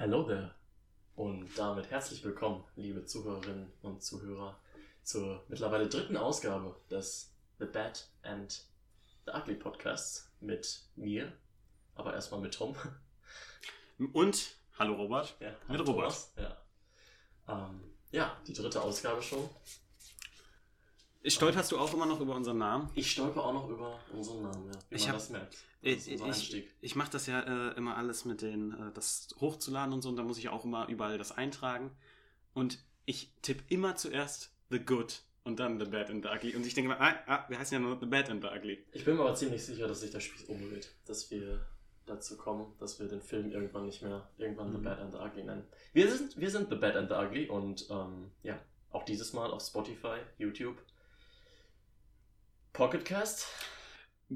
Hello there und damit herzlich willkommen, liebe Zuhörerinnen und Zuhörer, zur mittlerweile dritten Ausgabe des The Bad and the Ugly Podcasts mit mir, aber erstmal mit Tom. Und, hallo Robert. Ja, Mit Robert. Thomas. Ja. Ähm, ja, die dritte Ausgabe schon. Stolperst du auch immer noch über unseren Namen? Ich stolper auch noch über unseren Namen, ja. Wie Ich man hab- das merkt. Das Ich, ich, ich mache das ja äh, immer alles mit den, äh, das hochzuladen und so, und da muss ich auch immer überall das eintragen. Und ich tippe immer zuerst The Good und dann The Bad and the Ugly. Und ich denke immer, ah, ah, wir heißen ja nur The Bad and the Ugly. Ich bin mir aber ziemlich sicher, dass sich der Spieß umdreht, dass wir dazu kommen, dass wir den Film irgendwann nicht mehr irgendwann The Mhm. Bad and the Ugly nennen. Wir sind, wir sind The Bad and the Ugly und ähm, ja, auch dieses Mal auf Spotify, YouTube, Pocketcast,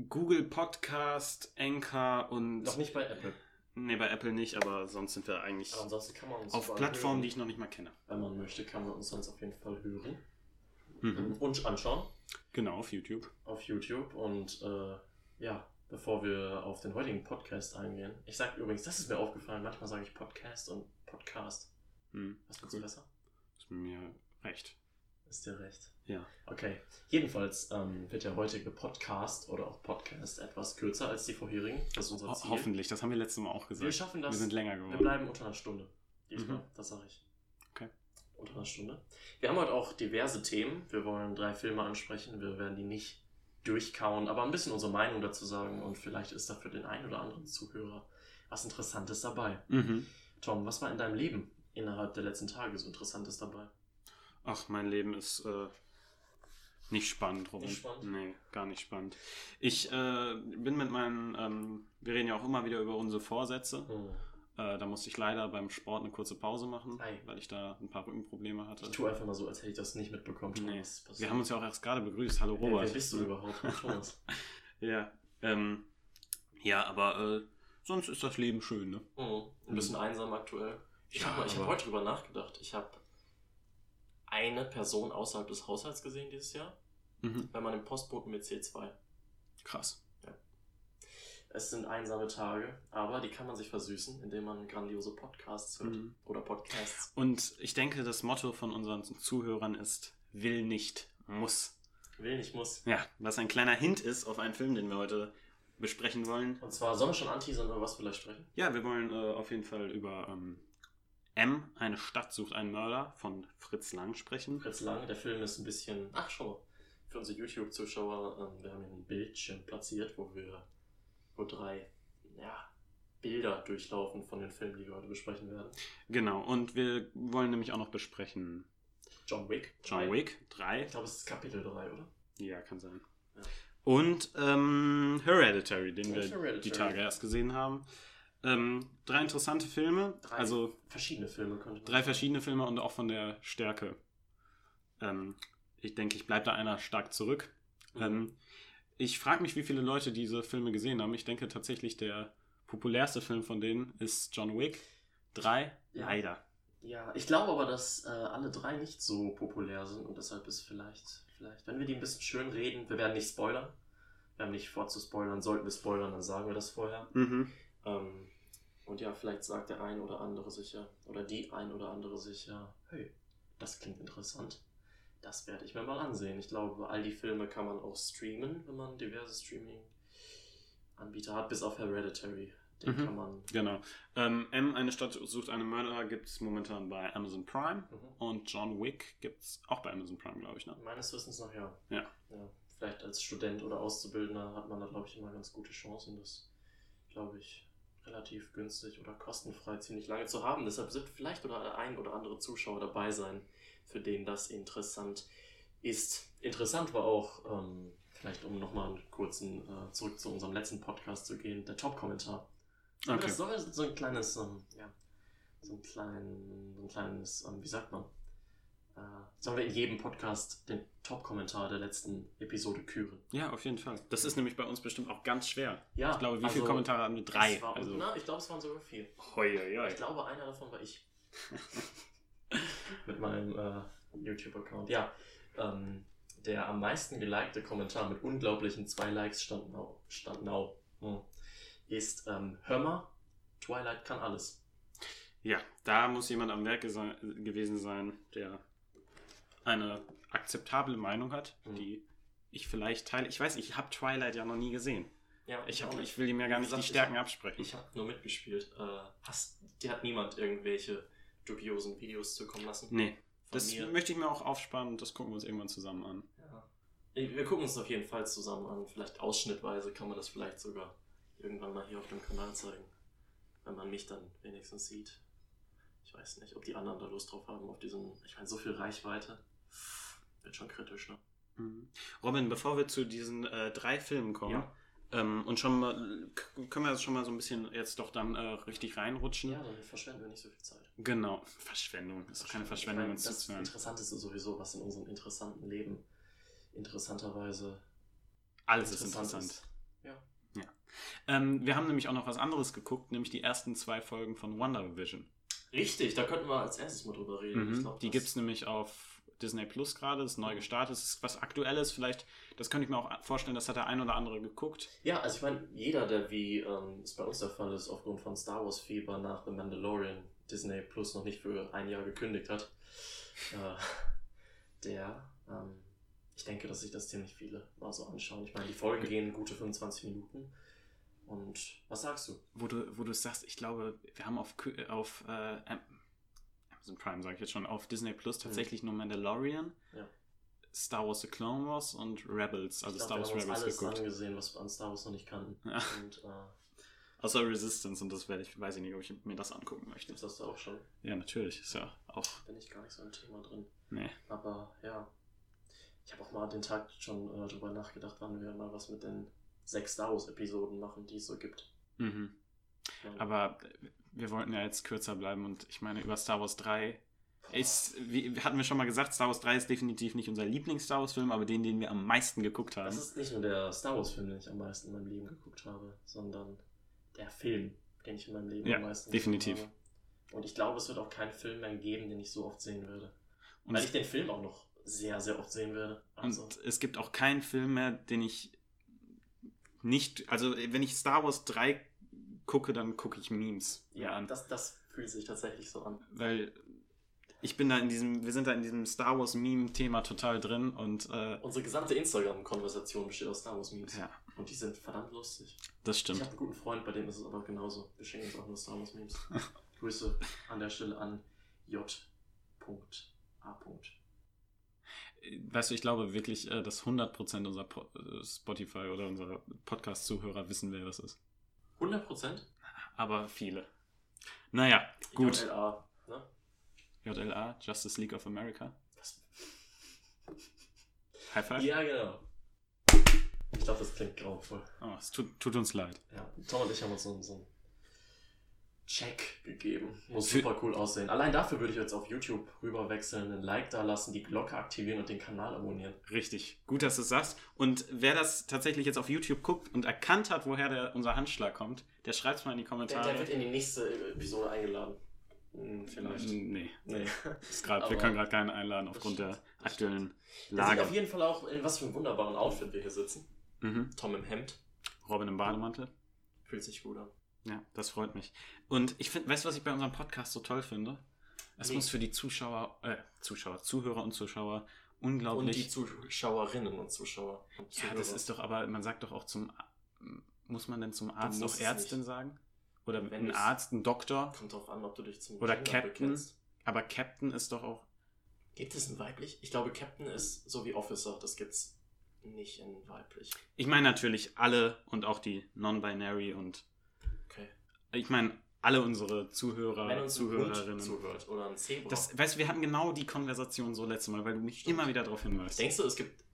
Google Podcast, Anchor und. noch nicht bei Apple. Nee, bei Apple nicht, aber sonst sind wir eigentlich Aber ansonsten kann man uns auf Plattformen, hören. die ich noch nicht mal kenne. Wenn man möchte, kann man uns sonst auf jeden Fall hören Mhm. und anschauen Genau, auf YouTube. auf YouTube und äh, ja, bevor wir auf den heutigen Podcast eingehen. Ich sage übrigens, das ist mir aufgefallen, manchmal sage ich Podcast und Podcast. Hm. Was findest du besser? Ist mir recht. Ist dir recht. Ja. Okay. Jedenfalls ähm, wird der heutige Podcast oder auch Podcast etwas kürzer als die vorherigen. Das ist unser Ho Ziel. hoffentlich, das haben wir letztes Mal auch gesagt. Wir schaffen das. Wir sind länger Wir geworden. bleiben unter einer Stunde. Diesmal, Mhm. das sage ich. Okay. Unter einer Stunde. Wir haben heute auch diverse Themen. Wir wollen drei Filme ansprechen. Wir werden die nicht durchkauen, aber ein bisschen unsere Meinung dazu sagen und vielleicht ist da für den einen oder anderen Zuhörer was Interessantes dabei. Mhm. Tom, was war in deinem Leben innerhalb der letzten Tage so Interessantes dabei? Ach, mein Leben ist äh, nicht spannend, Robin. Nicht spannend? Nee, gar nicht spannend. Ich äh, bin mit meinen, ähm, wir reden ja auch immer wieder über unsere Vorsätze. Hm. Äh, da musste ich leider beim Sport eine kurze Pause machen, Ei. weil ich da ein paar Rückenprobleme hatte. Ich tue einfach mal so, als hätte ich das nicht mitbekommen. Nee. Wir haben uns ja auch erst gerade begrüßt. Hallo Robert. wer bist du überhaupt? Ja, ähm, ja, aber äh, sonst ist das Leben schön, ne? Mhm. Ein bisschen einsam aktuell. Ich Ja, habe hab heute drüber nachgedacht. Ich habe eine Person außerhalb des Haushalts gesehen dieses Jahr, Mhm. bei meinem Postboten mit C2. Krass. Es sind einsame Tage, aber die kann man sich versüßen, indem man grandiose Podcasts hört. Mhm. Oder Podcasts. Und ich denke, das Motto von unseren Zuhörern ist, will nicht, muss. Will nicht, muss. Ja, was ein kleiner Hint ist auf einen Film, den wir heute besprechen wollen. Und zwar, sollen wir schon anteasern, über was vielleicht sprechen? Ja, wir wollen äh, auf jeden Fall über ähm, M, eine Stadt sucht einen Mörder von Fritz Lang sprechen. Fritz Lang, der Film ist ein bisschen. Ach, schau mal. Für unsere YouTube-Zuschauer, ähm, wir haben hier ein Bildchen platziert, wo wir wo drei ja, Bilder durchlaufen von den Filmen, die wir heute besprechen werden. Genau, und wir wollen nämlich auch noch besprechen John Wick. John drei. Wick 3. Ich glaube, es ist Kapitel 3, oder? Ja, kann sein. Ja. Und ähm, Hereditary, den Und wir Hereditary. die Tage erst gesehen haben. Ähm, drei interessante Filme, Drei also verschiedene Filme könnte man drei sagen. verschiedene Filme und auch von der Stärke. Ähm, ich denke, ich bleibe da einer stark zurück. Mhm. Ähm, ich frage mich, wie viele Leute diese Filme gesehen haben. Ich denke tatsächlich, der populärste Film von denen ist John Wick 3. Ja. Leider. Ja, ich glaube aber, dass äh, alle drei nicht so populär sind und deshalb ist vielleicht, vielleicht, wenn wir die ein bisschen schön reden, wir werden nicht spoilern. Wir haben nicht vor zu spoilern, sollten wir spoilern, dann sagen wir das vorher. Mhm. Ähm, und ja, vielleicht sagt der ein oder andere sicher, oder die ein oder andere sicher, hey, das klingt interessant. Das werde ich mir mal ansehen. Ich glaube, all die Filme kann man auch streamen, wenn man diverse Streaming-Anbieter hat, bis auf Hereditary. Den Mhm. kann man. Genau. Ähm, M, eine Stadt sucht einen Mörder, gibt es momentan bei Amazon Prime. Mhm. Und John Wick gibt es auch bei Amazon Prime, glaube ich. Ne? Meines Wissens noch ja. Ja. ja. Vielleicht als Student oder Auszubildender hat man da, glaube ich, immer ganz gute Chancen, das, glaube ich, relativ günstig oder kostenfrei ziemlich lange zu haben. Deshalb wird vielleicht oder ein oder andere Zuschauer dabei sein, für den das interessant ist. Interessant war auch, ähm, vielleicht um nochmal einen kurzen äh, zurück zu unserem letzten Podcast zu gehen, der Top-Kommentar. Okay. Das soll so ein kleines, ähm, ja, so ein, klein, so ein kleines, ähm, wie sagt man? Äh, sollen wir in jedem Podcast den Top-Kommentar der letzten Episode küren? Ja, auf jeden Fall. Das ist nämlich bei uns bestimmt auch ganz schwer. Ja, Ich glaube, wie also, viele Kommentare haben wir? Drei. War, Also, na, ich glaube, es waren sogar vier. hoi, hoi, hoi. Ich glaube, einer davon war ich. mit meinem äh, YouTube-Account. Ja, ähm, der am meisten gelikte Kommentar mit unglaublichen zwei Likes stand now, stand now hm, ist ähm, Hör mal, Twilight kann alles. Ja, da muss jemand am Werk gewesen sein, der eine akzeptable Meinung hat, Mhm. die ich vielleicht teile. Ich weiß, ich habe Twilight ja noch nie gesehen. Ja, Ich, hab, ich will ihm ja gar nicht die gesagt, Stärken ich- absprechen. Ich habe nur mitgespielt. Äh, hast, dir hat niemand irgendwelche dubiosen Videos zukommen lassen? nee, das mir. möchte ich mir auch aufsparen und das gucken wir uns irgendwann zusammen an. Ja. Wir gucken uns auf jeden Fall zusammen an. Vielleicht ausschnittweise kann man das vielleicht sogar irgendwann mal hier auf dem Kanal zeigen. Wenn man mich dann wenigstens sieht. Ich weiß nicht, ob die anderen da Lust drauf haben, auf diesen. Ich meine, so viel Reichweite. Wird schon kritisch, ne? Mhm. Robin, bevor wir zu diesen äh, drei Filmen kommen, Ja. ähm, und schon mal, können wir das schon mal so ein bisschen jetzt doch dann äh, richtig reinrutschen? Ja, dann verschwenden wir nicht so viel Zeit. Genau. Verschwendung. Ist doch keine Verschwendung, uns Das zuzuhören. Interessanteste sowieso, was in unserem interessanten Leben interessanterweise Alles ist interessant interessant. ist. Ja. Ähm, wir haben nämlich auch noch was anderes geguckt, nämlich die ersten zwei Folgen von Wonder Vision. Richtig, da könnten wir als erstes mal drüber reden. Ich Mhm. glaub, die das- gibt es nämlich auf Disney Plus gerade, das ist neu gestartet, das ist was Aktuelles, vielleicht, das könnte ich mir auch vorstellen, das hat der ein oder andere geguckt. Ja, also ich meine, jeder, der wie ähm, es bei uns der Fall ist, aufgrund von Star Wars Fieber nach The Mandalorian Disney Plus noch nicht für ein Jahr gekündigt hat, äh, der, ähm, ich denke, dass sich das ziemlich viele mal so anschauen. Ich meine, die Folgen gehen gute 25 Minuten. Und was sagst du? Wo du, wo du sagst, ich glaube, wir haben auf, auf äh, Amazon Prime, sage ich jetzt schon, auf Disney Plus tatsächlich nur Mandalorian, Mhm. Ja. Star Wars The Clone Wars und Rebels, also ich Star glaub, Wars wir haben uns Rebels alles geguckt. angesehen, was wir an Star Wars noch nicht kannten. Ja. Und äh, Außer Resistance und das werde ich, weiß ich nicht, ob ich mir das angucken möchte. das hast du auch schon. Ja, natürlich, ist ja auch, Bin ich gar nicht so ein Thema drin. nee. Aber ja, ich habe auch mal den Tag schon äh, drüber nachgedacht, wann wir mal was mit den sechs Star Wars Episoden machen, die es so gibt. Mhm. Ja. Aber wir wollten ja jetzt kürzer bleiben und ich meine, über Star Wars 3 ist, wie hatten wir schon mal gesagt, Star Wars 3 ist definitiv nicht unser Lieblings-Star Wars-Film, aber den, den wir am meisten geguckt haben. das ist nicht nur der Star Wars Film, den ich am meisten in meinem Leben geguckt habe, sondern der Film, den ich in meinem Leben Ja, am meisten definitiv. gesehen habe. Und ich glaube, es wird auch keinen Film mehr geben, den ich so oft sehen würde. Und Weil ich den Film auch noch sehr, sehr oft sehen werde. Also, Und es gibt auch keinen Film mehr, den ich nicht, also wenn ich Star Wars 3 gucke, dann gucke ich Memes ja, an. das, das fühlt sich tatsächlich so an. Weil ich bin da in diesem, wir sind da in diesem Star Wars Meme-Thema total drin und äh, Unsere gesamte Instagram-Konversation besteht aus Star Wars Memes. ja, Und die sind verdammt lustig. das Ich stimmt. habe einen guten Freund, bei dem ist es aber genauso. Wir schicken uns auch nur Star Wars Memes. Grüße an der Stelle an J.A. Weißt du, ich glaube wirklich, äh, dass 100% unserer äh, Spotify oder unserer Podcast-Zuhörer wissen, wer das ist. 100 Prozent? Aber viele. Naja, gut. JLA, ne? JLA, Justice League of America. Was? High Five? Ja, genau. Ich glaube, das klingt grauenvoll. Oh, es tut, tut uns leid. Ja, Tom und ich haben uns so, so Check gegeben. Muss Für- super cool aussehen. Allein dafür würde ich jetzt auf YouTube rüber wechseln, einen Like da lassen, die Glocke aktivieren und den Kanal abonnieren. Richtig. Gut, dass du es sagst. Und wer das tatsächlich jetzt auf YouTube guckt und erkannt hat, woher der, unser Handschlag kommt, der schreibt es mal in die Der, Kommentare. der wird in die nächste Episode eingeladen. Hm, vielleicht. Nee, Nee. ist grad, wir können gerade keinen einladen aufgrund der aktuellen Wir Lage. auf jeden Fall auch, in was für einem wunderbaren Outfit wir hier sitzen. Mhm. Tom im Hemd. Robin im Bademantel. Fühlt sich gut an. Ja, das freut mich. Und ich finde, weißt du, was ich bei unserem Podcast so toll finde? Es Nee. muss für die Zuschauer, äh, Zuschauer, Zuhörer und Zuschauer Und unglaublich. die Zuschauerinnen und Zuschauer. Und ja, das ist doch, aber man sagt doch auch zum, muss man denn zum Arzt es Ärztin sagen? Oder Wenn ein Arzt, ein Doktor? Kommt drauf an, ob du dich zum Oder Gender Captain. bekennst. Aber Captain ist doch auch. Gibt es ein weiblich? Ich glaube, Captain ist so wie Officer. Das gibt's nicht in weiblich. Ich meine natürlich alle und auch die Non-Binary und. Ich meine alle unsere Zuhörer, Wenn uns Zuhörerinnen. Zuhört oder ein Zebra. Das, weißt du, wir hatten genau die Konversation so letztes Mal, weil du mich Stimmt. immer wieder darauf hinweist. Denkst du, es gibt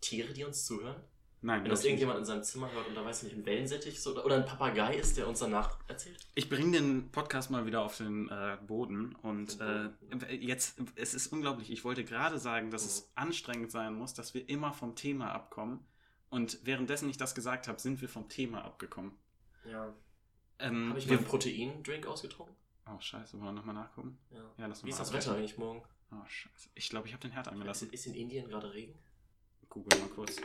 Tiere, die uns zuhören? Nein, Wenn das irgendjemand in seinem Zimmer hört und da weiß nicht, ein Wellensittich ist oder, ein Papagei ist, der uns danach erzählt? Ich bringe den Podcast mal wieder auf den äh, Boden und Den äh, Boden, jetzt, es ist unglaublich. Ich wollte gerade sagen, dass es anstrengend sein muss, dass wir immer vom Thema abkommen. Und währenddessen ich das gesagt habe, sind wir vom Thema abgekommen. Ja. Ähm, Habe ich wir, meinen Protein-Drink ausgetrunken? oh, scheiße, wollen wir nochmal nachgucken? Ja. Ja, lass Wie ist das Wetter eigentlich morgen? Oh, scheiße. Ich glaube, ich habe den Herd angelassen. Ist in Indien gerade Regen? Google mal kurz.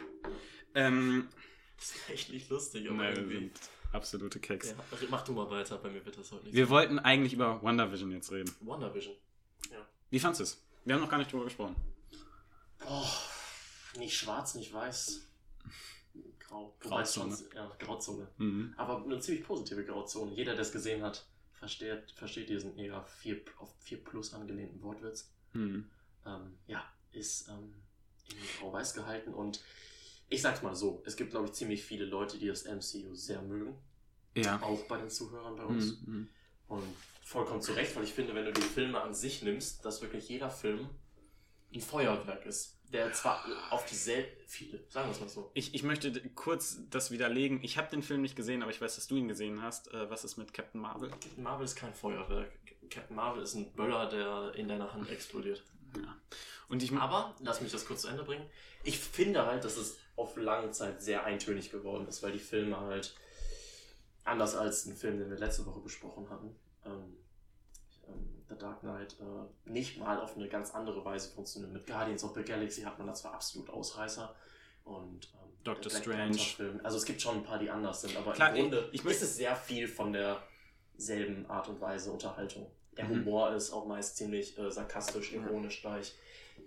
Ähm, Das ist echt nicht lustig, aber Nein, irgendwie. absolute Keks. Ja, mach du mal weiter, bei mir wird das heute nicht. Wir wollten eigentlich über WandaVision jetzt reden. so. WandaVision. Wie fandest du es? Wir haben noch gar nicht drüber gesprochen. Boah, nicht schwarz, nicht weiß. Grau. Grauzone. schon- Ja, Grauzone. Mhm. Aber eine ziemlich positive Grauzone. Jeder, der es gesehen hat, versteht, versteht diesen eher 4, auf 4 plus angelehnten Wortwitz. Mhm. Ähm, ja, ist ähm, in grau-weiß gehalten und ich sag's mal so, es gibt, glaube ich, ziemlich viele Leute, die das MCU sehr mögen. Ja. Auch bei den Zuhörern bei uns. Mhm. Und vollkommen zu Recht, weil ich finde, wenn du die Filme an sich nimmst, dass wirklich jeder Film ein Feuerwerk ist. Der zwar auf dieselbe, viele, sagen wir es mal so. Ich, ich möchte kurz das widerlegen. Ich habe den Film nicht gesehen, aber ich weiß, dass du ihn gesehen hast. Äh, was ist mit Captain Marvel? Captain Marvel ist kein Feuerwerk. Captain Marvel ist ein Böller, der in deiner Hand explodiert. Ja. Und ich Aber, lass mich das kurz zu Ende bringen. Ich finde halt, dass es auf lange Zeit sehr eintönig geworden ist, weil die Filme halt anders als ein Film, den wir letzte Woche besprochen hatten, ähm, The Dark Knight, äh, nicht mal auf eine ganz andere Weise funktioniert. Mit Guardians of the Galaxy hat man da zwar absolut Ausreißer und ähm, Doctor Strange. Panther-Film. Also es gibt schon ein paar, die anders sind, aber Klar, im Grunde ich- ich ist es sehr viel von derselben Art und Weise Unterhaltung. Der Mhm. Humor ist auch meist ziemlich äh, sarkastisch, ironisch gleich.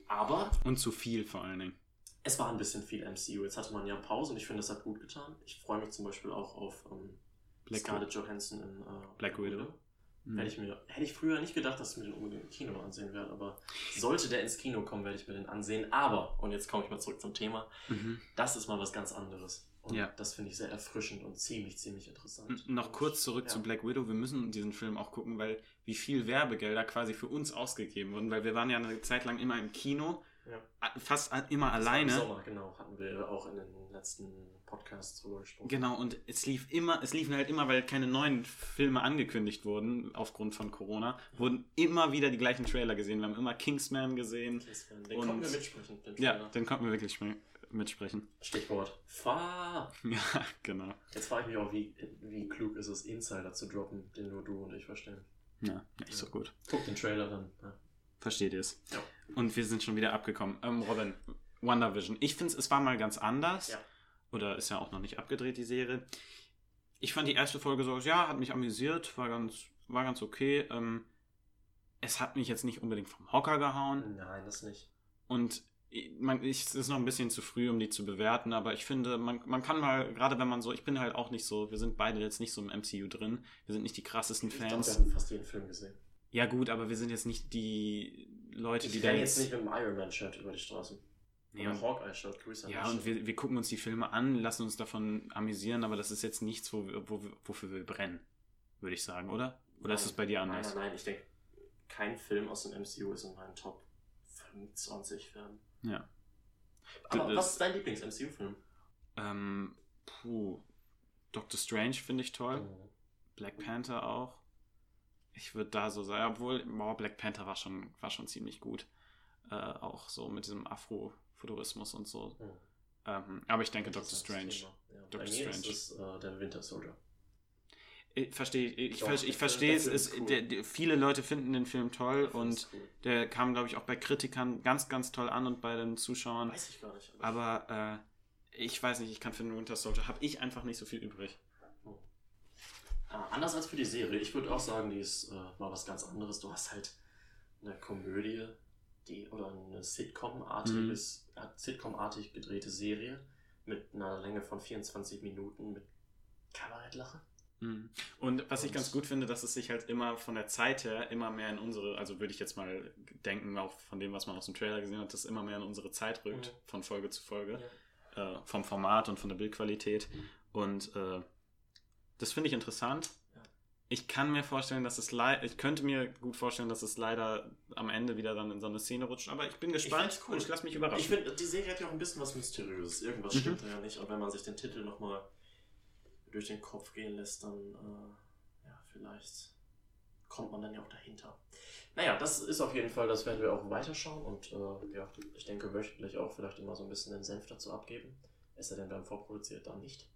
Aber Und zu viel vor allen Dingen. es war ein bisschen viel MCU. Jetzt hatte man ja Pause und ich finde, das hat gut getan. Ich freue mich zum Beispiel auch auf ähm, Black Scarlett Johansson in äh, Black Widow. Mhm. Hätte ich mir, hätte ich früher nicht gedacht, dass ich mir den unbedingt im Kino ansehen werde, aber sollte der ins Kino kommen, werde ich mir den ansehen. Aber, und jetzt komme ich mal zurück zum Thema, Mhm. das ist mal was ganz anderes. Und Ja. das finde ich sehr erfrischend und ziemlich, ziemlich interessant. N- Noch kurz zurück Ja. zu Black Widow. Wir müssen diesen Film auch gucken, weil wie viel Werbegelder quasi für uns ausgegeben wurden, weil wir waren ja eine Zeit lang immer im Kino, Ja. fast immer Das war alleine. Im Sommer, genau, hatten wir auch in den letzten Podcasts drüber gesprochen. Genau, und es lief immer, es liefen halt immer, weil keine neuen Filme angekündigt wurden, aufgrund von Corona, wurden immer wieder die gleichen Trailer gesehen. Wir haben immer Kingsman gesehen. Kingsman. Den Und- konnten wir mitsprechen. Den Ja, den konnten wir wirklich spre- mitsprechen. Stichwort. Fahr! Ja, genau. Jetzt frage ich mich auch, wie, wie klug ist es, Insider zu droppen, den nur du und ich verstehen. Ja, nicht so gut. Guck den Trailer dann. Ja. Versteht ihr es? Ja. Und wir sind schon wieder abgekommen. Ähm, Robin, WandaVision. Ich finde, es war mal ganz anders. Ja. Oder ist ja auch noch nicht abgedreht, die Serie. Ich fand die erste Folge so, ja, hat mich amüsiert, war ganz, war ganz okay. Ähm, es hat mich jetzt nicht unbedingt vom Hocker gehauen. Nein, das nicht. Und man, ich, es ist noch ein bisschen zu früh, um die zu bewerten, aber ich finde, man, man kann mal, gerade wenn man so, ich bin halt auch nicht so, wir sind beide jetzt nicht so im MCU drin, wir sind nicht die krassesten Ich glaube, wir Fans. haben fast jeden Film gesehen. Ja gut, aber wir sind jetzt nicht die Leute, die Ich da renne jetzt... jetzt nicht mit dem Iron Man-Shirt über die Straßen. Nee, und, Hawkeye-Shirt, Grüße ja, und wir, wir gucken uns die Filme an, lassen uns davon amüsieren, aber das ist jetzt nichts, wo, wo, wofür wir brennen, würde ich sagen, oder? Oder ist Nein. es bei dir anders? Nein, nein, nein, ich denke, kein Film aus dem MCU ist in meinen Top 25 Filmen. Ja. Aber Das- was ist dein Lieblings-MCU-Film? Ähm, puh. Doctor Strange finde ich toll. Black Panther auch. Ich würde da so sagen, obwohl, boah, Black Panther war schon, war schon ziemlich gut. Äh, auch so mit diesem Afrofuturismus und so. Mhm. Ähm, aber ich denke Doctor Strange. Ja, Doctor Strange. ist es äh, der Winter Soldier. Ich verstehe, ich, Doch, ich Film- verstehe es. Ist cool. der, der, viele Leute finden den Film toll Der und cool. der kam, glaube ich, auch bei Kritikern ganz, ganz toll an und bei den Zuschauern. Weiß ich gar nicht. Aber äh, ich weiß nicht, ich kann für den Winter Soldier, habe ich einfach nicht so viel übrig. Ah, anders als für die Serie. Ich würde auch sagen, die ist äh, mal was ganz anderes. Du hast halt eine Komödie, die oder eine Sitcom-artiges, äh, Sitcom-artig gedrehte Serie mit einer Länge von 24 Minuten mit Kabarettlache. Mhm. Und was ich ganz gut finde, dass es sich halt immer von der Zeit her immer mehr in unsere, also würde ich jetzt mal denken, auch von dem, was man aus dem Trailer gesehen hat, dass es immer mehr in unsere Zeit rückt, Mhm. von Folge zu Folge, Ja. äh, vom Format und von der Bildqualität. Mhm. Und äh, das finde ich interessant. Ja. Ich kann mir vorstellen, dass es leider, ich könnte mir gut vorstellen, dass es leider am Ende wieder dann in so eine Szene rutscht, aber ich bin gespannt find's cool. und ich lasse mich überraschen. Ich finde, die Serie hat ja auch ein bisschen was Mysteriöses. Irgendwas Mhm. stimmt da ja nicht. Und wenn man sich den Titel nochmal durch den Kopf gehen lässt, dann, äh, ja, vielleicht kommt man dann ja auch dahinter. Naja, das ist auf jeden Fall, das werden wir auch weiterschauen und äh, ja, ich denke wöchentlich auch vielleicht immer so ein bisschen den Senf dazu abgeben. Es sei denn, beim Vorproduziert dann nicht.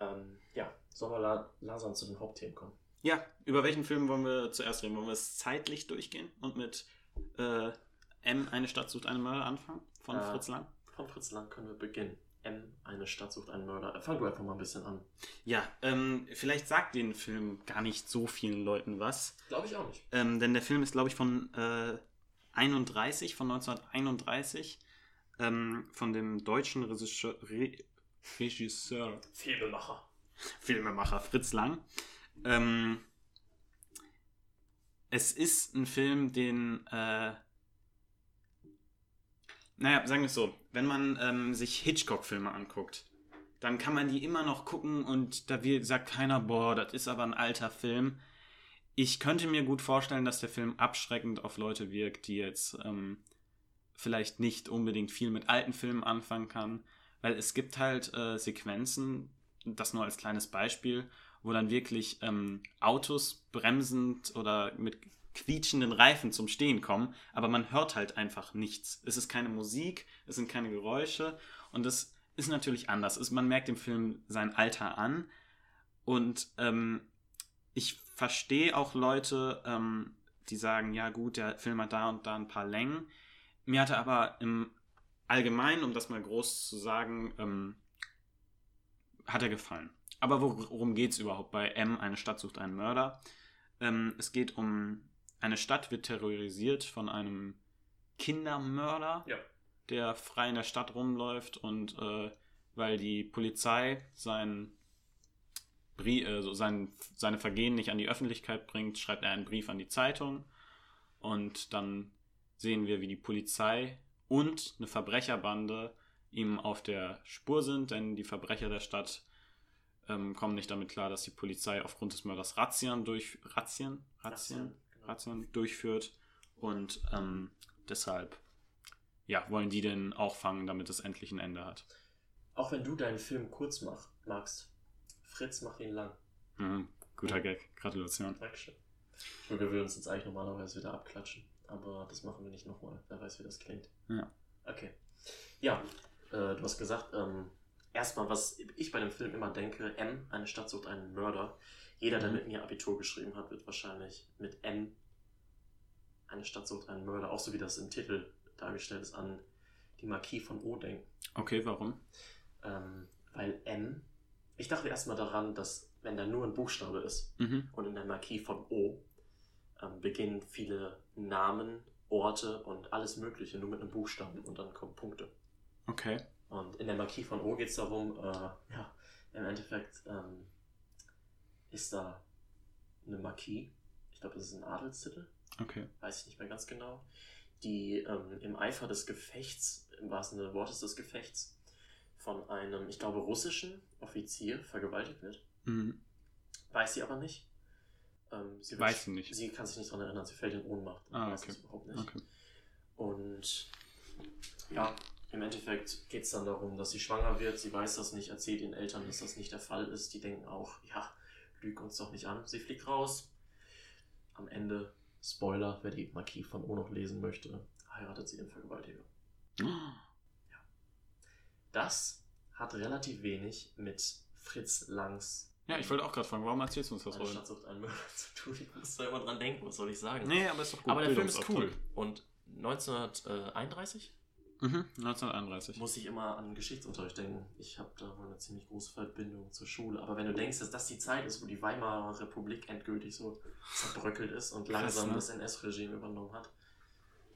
Ähm, ja, sollen wir la langsam zu den Hauptthemen kommen? Ja, über welchen Film wollen wir zuerst reden? Wollen wir es zeitlich durchgehen und mit äh, M, eine Stadt sucht eine Mörder anfangen? Von Äh, Fritz Lang? Von Fritz Lang können wir beginnen. M, eine Stadt sucht einen Mörder. Fang du einfach mal ein bisschen an. Ja, ähm, vielleicht sagt den Film gar nicht so vielen Leuten was. Glaube ich auch nicht. Ähm, denn der Film ist, glaube ich, von äh, 31, von 1931, ähm, von dem deutschen Regisseur, Re Regisseur Filmemacher. Filmemacher Fritz Lang. Ähm, es ist ein Film, den, äh, naja, sagen wir es so, wenn man ähm, sich Hitchcock-Filme anguckt, dann kann man die immer noch gucken und da wird, sagt keiner, boah, das ist aber ein alter Film. Ich könnte mir gut vorstellen, dass der Film abschreckend auf Leute wirkt, die jetzt ähm, vielleicht nicht unbedingt viel mit alten Filmen anfangen kann, weil es gibt halt äh, Sequenzen, das nur als kleines Beispiel, wo dann wirklich ähm, Autos bremsend oder mit quietschenden Reifen zum Stehen kommen, aber man hört halt einfach nichts. Es ist keine Musik, es sind keine Geräusche und das ist natürlich anders. Es, man merkt dem Film sein Alter an und ähm, ich verstehe auch Leute, ähm, die sagen, ja gut, der Film hat da und da ein paar Längen. Mir hatte aber im Allgemeinen, um das mal groß zu sagen, ähm, hat er gefallen. Aber worum geht es überhaupt bei M, eine Stadt sucht einen Mörder? Ähm, es geht um, eine Stadt wird terrorisiert von einem Kindermörder, Ja. der frei in der Stadt rumläuft und äh, weil die Polizei sein, Brie äh, so sein, seine Vergehen nicht an die Öffentlichkeit bringt, schreibt er einen Brief an die Zeitung und dann sehen wir, wie die Polizei und eine Verbrecherbande ihm auf der Spur sind, denn die Verbrecher der Stadt ähm, kommen nicht damit klar, dass die Polizei aufgrund des Mörders Razzien durch Razzien, Razzien, Genau. Razzien durchführt und ähm, deshalb ja, wollen die den auch fangen, damit es endlich ein Ende hat. Auch wenn du deinen Film kurz mach, magst, Fritz macht ihn lang. Mhm, guter Gag, Gratulation. Dankeschön. Und wir würden uns jetzt eigentlich normalerweise wieder abklatschen. Aber das machen wir nicht nochmal. Wer weiß, wie das klingt. Ja. Okay. Ja, äh, du hast gesagt, ähm, erstmal, was ich bei dem Film immer denke, M, eine Stadt sucht einen Mörder. Jeder, der Mhm. mit mir Abitur geschrieben hat, wird wahrscheinlich mit M, eine Stadt sucht einen Mörder, auch so wie das im Titel dargestellt ist, an die Marquis von O denken. Okay, warum? Ähm, weil M, ich dachte erstmal daran, dass wenn da nur ein Buchstabe ist, Mhm. und in der Marquis von O ähm, beginnen viele Namen, Orte und alles Mögliche nur mit einem Buchstaben und dann kommen Punkte. Okay. Und in der Marquis von O geht es darum, äh, ja, im Endeffekt ähm, ist da eine Marquis, ich glaube, das ist ein Adelstitel, Okay. weiß ich nicht mehr ganz genau, die ähm, im Eifer des Gefechts, im wahrsten Sinne des Wortes des Gefechts, von einem, ich glaube, russischen Offizier vergewaltigt wird. Mhm. Weiß sie aber nicht. Ähm, sie Weiß sie nicht. Sie kann sich nicht daran erinnern, sie fällt in Ohnmacht. und Ah, weiß okay. es überhaupt nicht. Okay. Und ja, im Endeffekt geht es dann darum, dass sie schwanger wird. Sie weiß das nicht, erzählt ihren Eltern, dass das nicht der Fall ist. Die denken auch, ja, lüg uns doch nicht an. Sie fliegt raus. Am Ende, Spoiler, wer die Marquis von O noch lesen möchte, heiratet sie den Vergewaltiger. Das hat relativ wenig mit Fritz Langs Ja, ich wollte auch gerade fragen, warum erzählst du uns das heute? Stadt sucht einen Mörder zu tun. Ich muss da immer dran denken, was soll ich sagen? Nee, aber ist doch gut. Aber der Film ist cool. Und 1931 Mhm, 1931. muss ich immer an Geschichtsunterricht denken. Ich habe da wohl eine ziemlich große Verbindung zur Schule. Aber wenn du denkst, dass das die Zeit ist, wo die Weimarer Republik endgültig so zerbröckelt ist und langsam ne? das NS-Regime übernommen hat,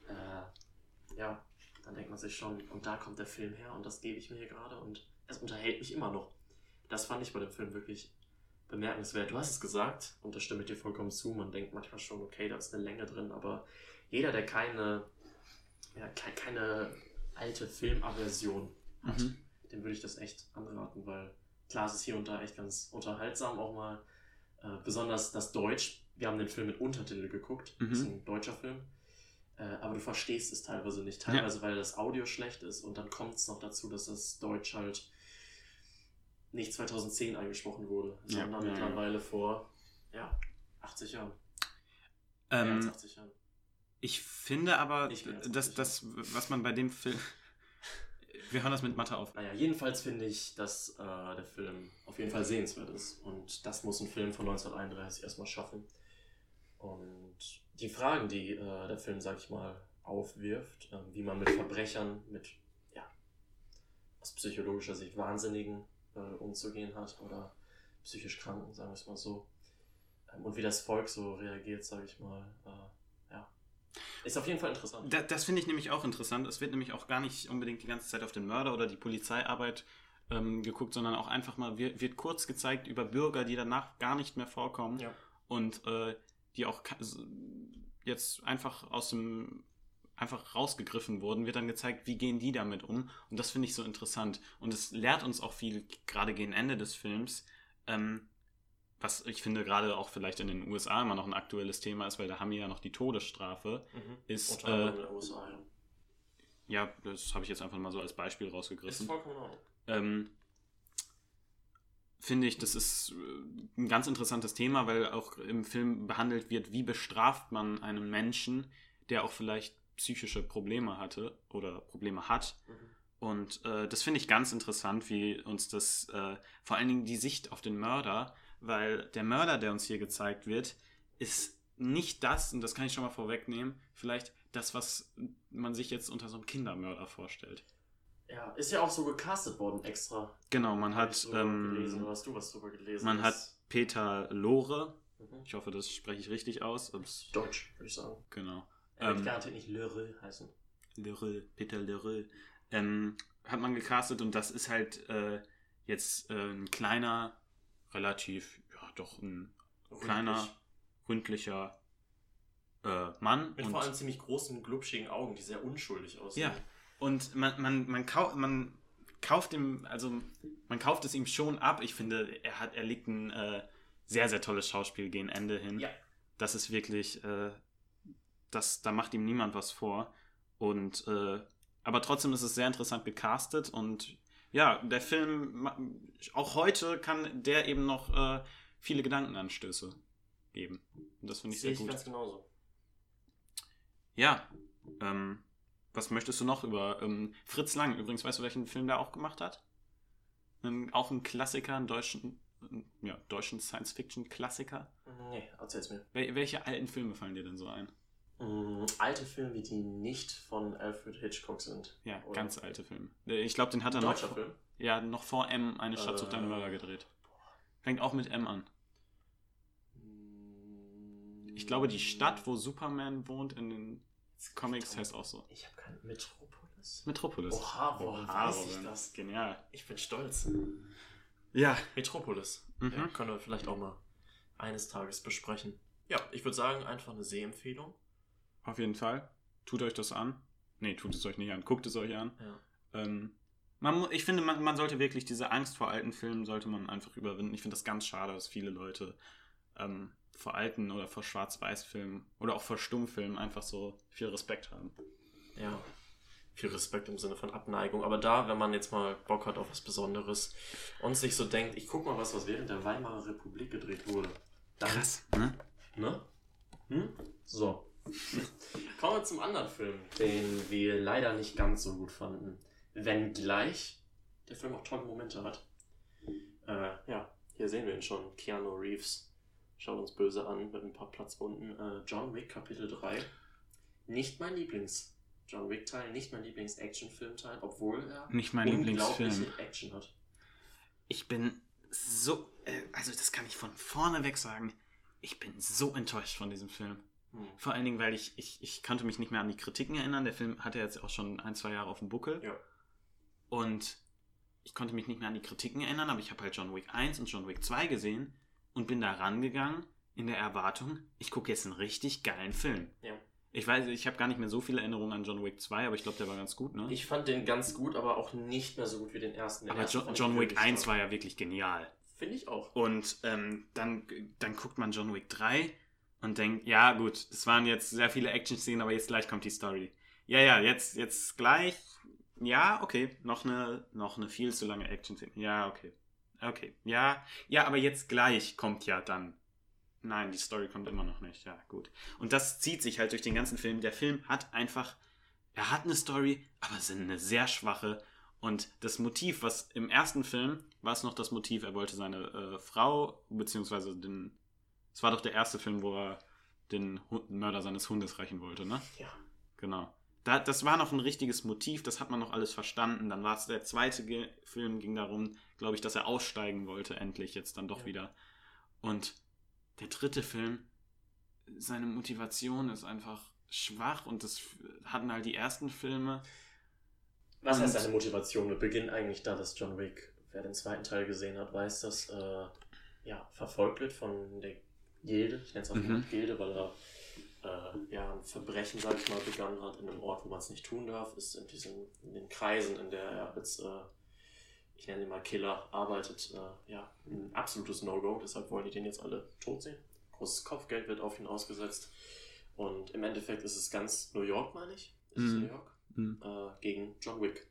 äh, ja, dann denkt man sich schon, und da kommt der Film her und das gebe ich mir hier gerade und es unterhält mich immer noch. Das fand ich bei dem Film wirklich bemerkenswert. Du hast es gesagt und da stimme ich dir vollkommen zu. Man denkt manchmal schon, okay, da ist eine Länge drin, aber jeder, der keine, ja, ke- keine alte Filmaversion hat, Mhm. dem würde ich das echt anraten, weil klar, es ist hier und da echt ganz unterhaltsam auch mal. Äh, besonders das Deutsch. Wir haben den Film mit Untertitel geguckt. Mhm. Das ist ein deutscher Film. Äh, aber du verstehst es teilweise nicht. Teilweise, weil das Audio schlecht ist und dann kommt es noch dazu, dass das Deutsch halt nicht 2010 eingesprochen wurde, Ja. sondern Ja. mittlerweile vor ja, 80 Jahren. Mehr als Ähm, 80 Jahren. ich finde aber, dass 80 das, was man bei dem Film. Wir hören das mit Mathe auf. Naja, jedenfalls finde ich, dass äh, der Film auf jeden Fall sehenswert ist. Und das muss ein Film von 1931 erstmal schaffen. Und die Fragen, die äh, der Film, sag ich mal, aufwirft, äh, wie man mit Verbrechern, mit ja, aus psychologischer Sicht Wahnsinnigen äh, umzugehen hat oder psychisch Kranken, sagen wir es mal so. Ähm, und wie das Volk so reagiert, sage ich mal. Äh, ja. Ist auf jeden Fall interessant. Da, das finde ich nämlich auch interessant. Es wird nämlich auch gar nicht unbedingt die ganze Zeit auf den Mörder oder die Polizeiarbeit ähm, geguckt, sondern auch einfach mal wird, wird, kurz gezeigt über Bürger, die danach gar nicht mehr vorkommen Ja. und äh, die auch jetzt einfach aus dem einfach rausgegriffen wurden, wird dann gezeigt, wie gehen die damit um. Und das finde ich so interessant. Und es lehrt uns auch viel, gerade gegen Ende des Films, ähm, was ich finde gerade auch vielleicht in den USA immer noch ein aktuelles Thema ist, weil da haben wir ja noch die Todesstrafe, Mhm. ist, äh, USA, ja. ja, das habe ich jetzt einfach mal so als Beispiel Ist rausgegriffen. vollkommen in Ordnung. ähm, finde ich, das ist äh, ein ganz interessantes Thema, weil auch im Film behandelt wird, wie bestraft man einen Menschen, der auch vielleicht psychische Probleme hatte oder Probleme hat. Mhm. Und äh, das finde ich ganz interessant, wie uns das, äh, vor allen Dingen die Sicht auf den Mörder, weil der Mörder, der uns hier gezeigt wird, ist nicht das, und das kann ich schon mal vorwegnehmen, vielleicht das, was man sich jetzt unter so einem Kindermörder vorstellt. Ja, ist ja auch so gecastet worden extra. Genau, man Hab hat, gelesen, ähm, oder hast du was drüber gelesen? man hat Das- Peter Lore, Mhm. ich hoffe, das spreche ich richtig aus. Ups, Deutsch, würde ich sagen. genau. Er wird Ähm, garantiert nicht Lheureux heißen. Lheureux, Peter Lheureux, ähm, hat man gecastet und das ist halt äh, jetzt äh, ein kleiner, relativ, ja doch ein kleiner, Rundlich. ründlicher äh, Mann. Mit vor allem ziemlich großen, glubschigen Augen, die sehr unschuldig aussehen. Ja. und man, man, man, kau man kauft ihm, also man kauft es ihm schon ab. Ich finde, er hat, er legt ein äh, sehr, sehr tolles Schauspiel gegen Ende hin. Ja. Das ist wirklich, äh, das, da macht ihm niemand was vor. Und äh, aber trotzdem ist es sehr interessant gecastet und ja, der Film, auch heute kann der eben noch äh, viele Gedankenanstöße geben. Und das finde ich Sehe sehr ich gut. ganz genauso. Ja, ähm, was möchtest du noch über ähm, Fritz Lang? Übrigens, weißt du, welchen Film der auch gemacht hat? Ein, auch ein Klassiker, einen deutschen, ja, deutschen Science-Fiction-Klassiker. Nee, erzähl's mir. Wel welche alten Filme fallen dir denn so ein? Mm, alte Filme, die nicht von Alfred Hitchcock sind. Ja, Oder? ganz alte Filme. Äh, Ich glaube, den hat er noch, Film. ja, noch vor M eine Stadt sucht einen Äh. Mörder gedreht. Fängt auch mit M an. Mm, Ich glaube, die Stadt, wo Superman wohnt in den Comics, heißt auch so. Ich habe keinen Metropolis. Metropolis. Oha, woher weiß ich das? Genial. Ich bin stolz. Ja. Metropolis. Mhm. Ja, können wir vielleicht auch mal eines Tages besprechen. Ja, ich würde sagen, einfach eine Sehempfehlung. Auf jeden Fall. Tut euch das an. Nee, tut es euch nicht an. Guckt es euch an. Ja. Ähm, man, ich finde, man, man sollte wirklich diese Angst vor alten Filmen sollte man einfach überwinden. Ich finde das ganz schade, dass viele Leute ähm, vor alten oder vor Schwarz-Weiß-Filmen oder auch vor Stummfilmen einfach so viel Respekt haben. Ja. Viel Respekt im Sinne von Abneigung. Aber da, wenn man jetzt mal Bock hat auf was Besonderes und sich so denkt, ich guck mal was, was während der Weimarer Republik gedreht wurde. Dann, ne? Ne? Wir zum anderen Film, den wir leider nicht ganz so gut fanden. Wenngleich der Film auch tolle Momente hat. Äh, ja, hier sehen wir ihn schon. Keanu Reeves schaut uns böse an mit ein paar Platzwunden. Äh, John Wick Kapitel 3. Nicht mein Lieblings John Wick Teil, nicht mein Lieblings Actionfilm Teil, obwohl er Nicht mein unglaubliche Action hat. Ich bin so, äh, also das kann ich von vorne weg sagen, ich bin so enttäuscht von diesem Film. Hm. Vor allen Dingen, weil ich, ich, ich konnte mich nicht mehr an die Kritiken erinnern. Der Film hatte jetzt auch schon ein, zwei Jahre auf dem Buckel. Ja. Und ich konnte mich nicht mehr an die Kritiken erinnern, aber ich habe halt John Wick 1 und John Wick 2 gesehen und bin da rangegangen in der Erwartung, ich gucke jetzt einen richtig geilen Film. Ja. Ich weiß, ich habe gar nicht mehr so viele Erinnerungen an John Wick 2, aber ich glaube, der war ganz gut, ne? Ich fand den ganz gut, aber auch nicht mehr so gut wie den ersten. Den aber ersten John, John Wick wirklich 1 stark. war ja wirklich genial. Finde ich auch. Und ähm, dann, dann guckt man John Wick 3 und denkt, ja gut, es waren jetzt sehr viele Action-Szenen, aber jetzt gleich kommt die Story. Ja, ja, jetzt, jetzt gleich. Ja, okay, noch eine, noch eine viel zu lange Action-Szene. Ja, okay. Okay, ja, ja, aber jetzt gleich kommt ja dann. Nein, die Story kommt immer noch nicht. Ja, gut. Und das zieht sich halt durch den ganzen Film. Der Film hat einfach, er hat eine Story, aber es ist eine sehr schwache. Und das Motiv, was im ersten Film war es noch das Motiv, er wollte seine äh, Frau, beziehungsweise den, es war doch der erste Film, wo er den Mörder seines Hundes rächen wollte, ne? Ja. Genau. Da, das war noch ein richtiges Motiv, das hat man noch alles verstanden. Dann war es der zweite Ge Film, ging darum, glaube ich, dass er aussteigen wollte, endlich jetzt dann doch Ja. wieder. Und der dritte Film, seine Motivation ist einfach schwach und das hatten halt die ersten Filme. Was heißt seine Motivation? Wir beginnen eigentlich da, dass John Wick, wer den zweiten Teil gesehen hat, weiß, dass äh, ja, verfolgt wird von der Gilde. Ich nenne es auch Mhm. Gilde, weil er äh, ja, ein Verbrechen, sag ich mal, begangen hat in einem Ort, wo man es nicht tun darf. Ist in, diesen, in den Kreisen, in der er als, äh, ich nenne ihn mal Killer, arbeitet, äh, ja, ein absolutes No-Go. Deshalb wollen die den jetzt alle tot sehen. Großes Kopfgeld wird auf ihn ausgesetzt. Und im Endeffekt ist es ganz New York, meine ich. Ist es Mhm. New York? Hm. äh, gegen John Wick.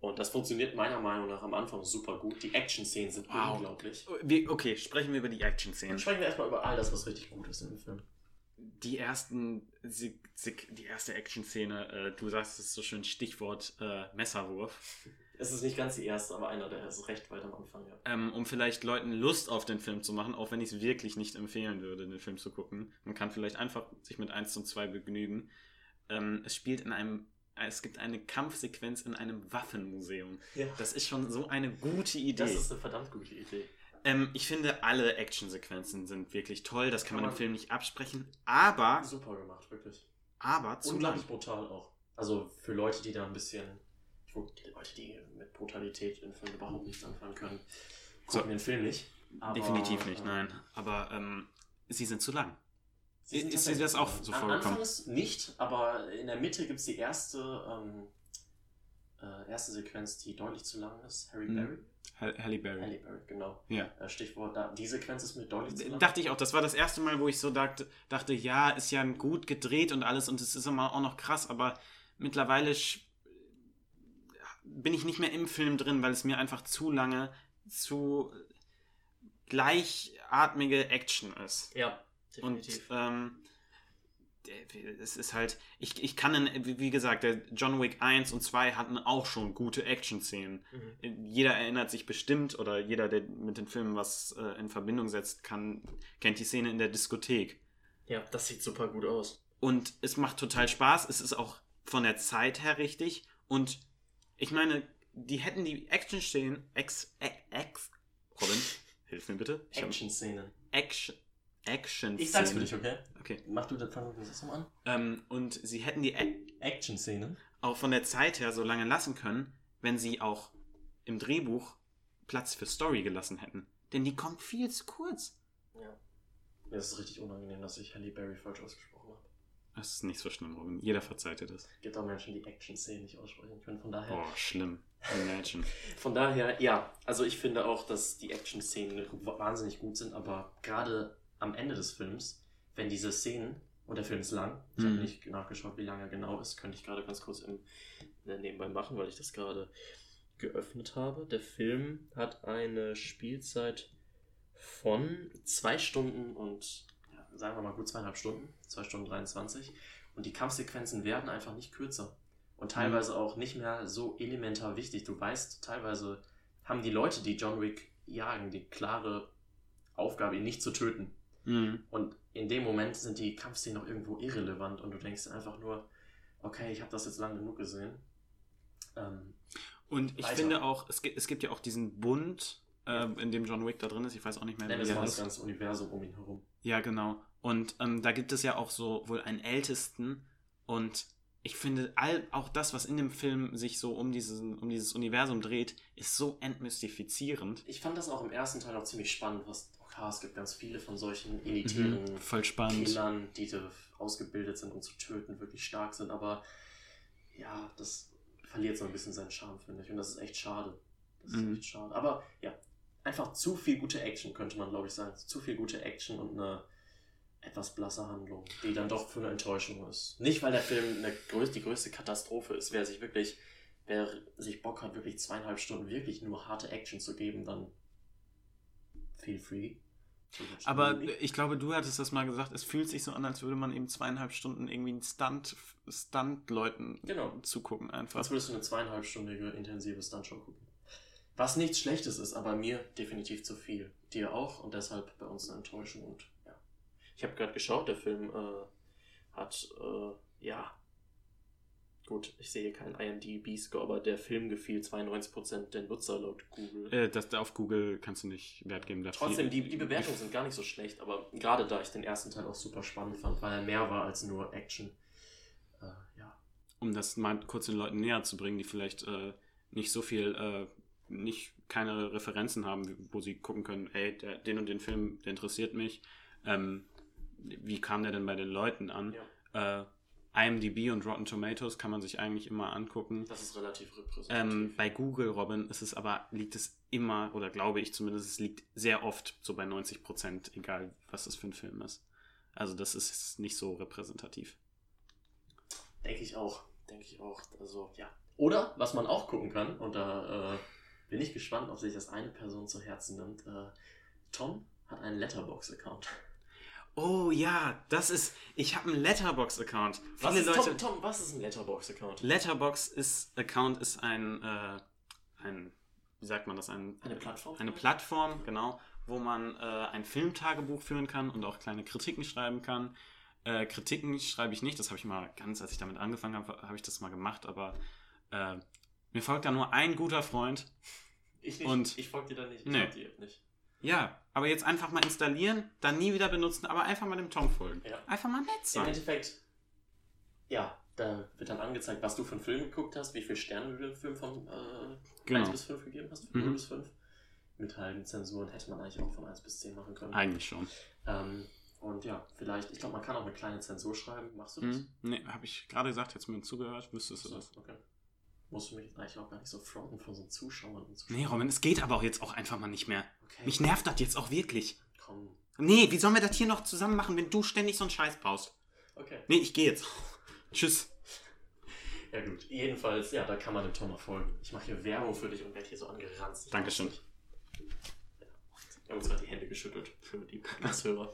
Und das funktioniert meiner Meinung nach am Anfang super gut. Die Action-Szenen sind Wow. unglaublich. Wir, okay, sprechen wir über die Action-Szenen. sprechen wir erstmal über all das, was richtig gut ist in dem Film. Die ersten, die erste Action-Szene, äh, du sagst es so schön, Stichwort äh, Messerwurf. Es ist nicht ganz die erste, aber einer, der ist recht weit am Anfang, ja. ähm, um vielleicht Leuten Lust auf den Film zu machen, auch wenn ich es wirklich nicht empfehlen würde, den Film zu gucken. Man kann vielleicht einfach sich mit 1 und 2 begnügen. Ähm, es spielt in einem, es gibt eine Kampfsequenz in einem Waffenmuseum. ja. Das ist schon so eine gute Idee. Das ist eine verdammt gute Idee. ähm, ich finde, alle Actionsequenzen sind wirklich toll. Das kann, Kann man im Film nicht absprechen. Aber, Super gemacht, wirklich. aber zu lang. Unglaublich brutal auch. Also für Leute, die da ein bisschen, die Leute, die mit Brutalität in Filmen überhaupt nichts anfangen können, So. gucken den Film nicht. Aber, Definitiv nicht, äh, nein. Aber ähm, sie sind zu lang. Sie Ist dir das auch so so Am vorgekommen? Anfang ist nicht, aber in der Mitte gibt es die erste, ähm, äh, erste Sequenz, die deutlich zu lang ist. Harry Mhm. Berry? Halle Berry. Halle Berry, genau. Ja. Äh, Stichwort, da, die Sequenz ist mir deutlich zu lang. Dachte ich auch, das war das erste Mal, wo ich so dachte, dachte, ja, ist ja gut gedreht und alles und es ist immer auch noch krass, aber mittlerweile bin ich nicht mehr im Film drin, weil es mir einfach zu lange, zu gleichatmige Action ist. ja, Und ähm, es ist halt, ich, ich kann, in, wie gesagt, der John Wick 1 und 2 hatten auch schon gute Action-Szenen. Mhm. Jeder erinnert sich bestimmt oder jeder, der mit den Filmen was äh, in Verbindung setzt, kann, kennt die Szene in der Diskothek. Ja, das sieht super gut aus. Und es macht total Spaß. Es ist auch von der Zeit her richtig. Und ich meine, die hätten die Action-Szenen, ex, ex, ex, Robin, hilf mir bitte. Ich hab- Action-Szenen. Action, Action-Szenen. Ich sag's für dich, okay? Okay. Mach du das fang das mal an. Ähm, und sie hätten die A- Action-Szenen? auch von der Zeit her so lange lassen können, wenn sie auch im Drehbuch Platz für Story gelassen hätten. Denn die kommt viel zu kurz. Ja. Mir ist es richtig unangenehm, dass ich Halle Berry falsch ausgesprochen habe. Das ist nicht so schlimm, Robin. Jeder verzeiht dir das. Es gibt auch Menschen, die Action-Szenen nicht aussprechen können. Von daher, Boah, schlimm. Imagine. von daher, ja. Also ich finde auch, dass die Action-Szenen wahnsinnig gut sind, aber gerade am Ende des Films, wenn diese Szenen, und der Film ist lang, ich Mhm. habe nicht nachgeschaut, wie lange er genau ist, könnte ich gerade ganz kurz im, äh, nebenbei machen, weil ich das gerade geöffnet habe. Der Film hat eine Spielzeit von zwei Stunden und ja, sagen wir mal gut zweieinhalb Stunden, zwei Stunden 23. Und die Kampfsequenzen werden einfach nicht kürzer. Und teilweise auch nicht mehr so elementar wichtig. Du weißt, teilweise haben die Leute, die John Wick jagen, die klare Aufgabe, ihn nicht zu töten. Mhm. Und in dem Moment sind die Kampfszenen noch irgendwo irrelevant und du denkst einfach nur, okay, ich habe das jetzt lang genug gesehen. Ähm, Und ich Weiter. finde auch, es gibt, es gibt ja auch diesen Bund, äh, in dem John Wick da drin ist. Ich weiß auch nicht mehr, wie der mal das heißt. ganze Universum um ihn herum. Ja, genau. Und ähm, da gibt es ja auch so wohl einen Ältesten. Und ich finde, all, auch das, was in dem Film sich so um, diesen, um dieses Universum dreht, ist so entmystifizierend. Ich fand das auch im ersten Teil auch ziemlich spannend, was, okay, es gibt ganz viele von solchen elitären Mhm, voll spannend. Killern, die da ausgebildet sind, um zu töten, wirklich stark sind, aber ja, das verliert so ein bisschen seinen Charme, finde ich. Und das ist echt schade. Das ist Mhm. echt schade. Aber ja, einfach zu viel gute Action, könnte man, glaube ich, sagen. Zu viel gute Action und eine etwas blasse Handlung, die dann doch für eine Enttäuschung ist. Nicht, weil der Film eine größ die größte Katastrophe ist. Wer sich wirklich, wer sich Bock hat, wirklich zweieinhalb Stunden wirklich nur harte Action zu geben, dann feel free. Aber ich glaube, du hattest das mal gesagt, es fühlt sich so an, als würde man eben zweieinhalb Stunden irgendwie einen Stunt, Stunt-Leuten Genau. zugucken einfach. Als würdest du eine zweieinhalbstündige intensive Stuntshow gucken. Was nichts Schlechtes ist, aber mir definitiv zu viel. Dir auch und deshalb bei uns eine Enttäuschung und ja. Ich habe gerade geschaut, der Film äh, hat äh, ja Gut, ich sehe keinen IMDb-Score, aber der Film gefiel 92% der Nutzer laut Google. Äh, das, auf Google kannst du nicht Wert geben. Da Trotzdem, viel- die, die Bewertungen sind gar nicht so schlecht, aber gerade da ich den ersten Teil auch super spannend fand, weil er mehr war als nur Action. Äh, ja. um das mal kurz den Leuten näher zu bringen, die vielleicht äh, nicht so viel, äh, nicht keine Referenzen haben, wo sie gucken können, ey, der, den und den Film, der interessiert mich. Ähm, wie kam der denn bei den Leuten an? Äh, IMDb und Rotten Tomatoes kann man sich eigentlich immer angucken. Das ist relativ repräsentativ. Ähm, bei Google, Robin, ist es aber, liegt es immer, oder glaube ich zumindest, es liegt sehr oft so bei 90 Prozent, egal was das für ein Film ist. Also das ist nicht so repräsentativ. Denke ich auch. Denke ich auch. Also, ja. Oder, was man auch gucken kann, und da äh, bin ich gespannt, ob sich das eine Person zu Herzen nimmt. Äh, Tom hat einen Letterbox-Account. Oh ja, das ist. Ich habe einen Letterbox-Account. Was Viele ist, Leute. Tom, Tom, was ist ein Letterbox-Account? Letterbox ist Account ist ein, äh, ein wie sagt man das, ein, Eine Plattform? eine Plattform, genau, wo man äh, ein Filmtagebuch führen kann und auch kleine Kritiken schreiben kann. Äh, Kritiken schreibe ich nicht, das habe ich mal ganz, als ich damit angefangen habe, habe ich das mal gemacht, aber äh, mir folgt da nur ein guter Freund. Ich nicht. Und- ich folge dir da nicht. Ich Nee. die App nicht. Ja, aber jetzt einfach mal installieren, dann nie wieder benutzen, aber einfach mal dem Tom folgen. Ja. Einfach mal nett Im sein. Endeffekt, ja, da wird dann angezeigt, was du für einen Film geguckt hast, wie viele Sterne du dem Film von äh, Genau. 1 bis 5 gegeben hast, von Mhm. 0 bis 5. Mit halben Zensuren hätte man eigentlich auch von 1 bis 10 machen können. Eigentlich schon. Ähm, und ja, vielleicht, ich glaube, man kann auch eine kleine Zensur schreiben. Machst du das? Hm? Nee, habe ich gerade gesagt, jetzt mir zugehört, wüsstest du das? okay. Musst du mich jetzt eigentlich auch gar nicht so fronten von so Zuschauern und Nee, Zuschauern. Robin, es geht aber auch jetzt auch einfach mal nicht mehr. Okay, Mich nervt das jetzt auch wirklich. komm. Nee, wie sollen wir das hier noch zusammen machen, wenn du ständig so einen Scheiß baust? Okay. Nee, ich gehe jetzt. Tschüss. Ja gut, jedenfalls, ja, da kann man dem Tom mal folgen. Ich mache hier Werbung für dich und werde hier so angeranzt. Ich Dankeschön. Wir haben uns gerade die Hände geschüttelt für die Podcast-Hörer.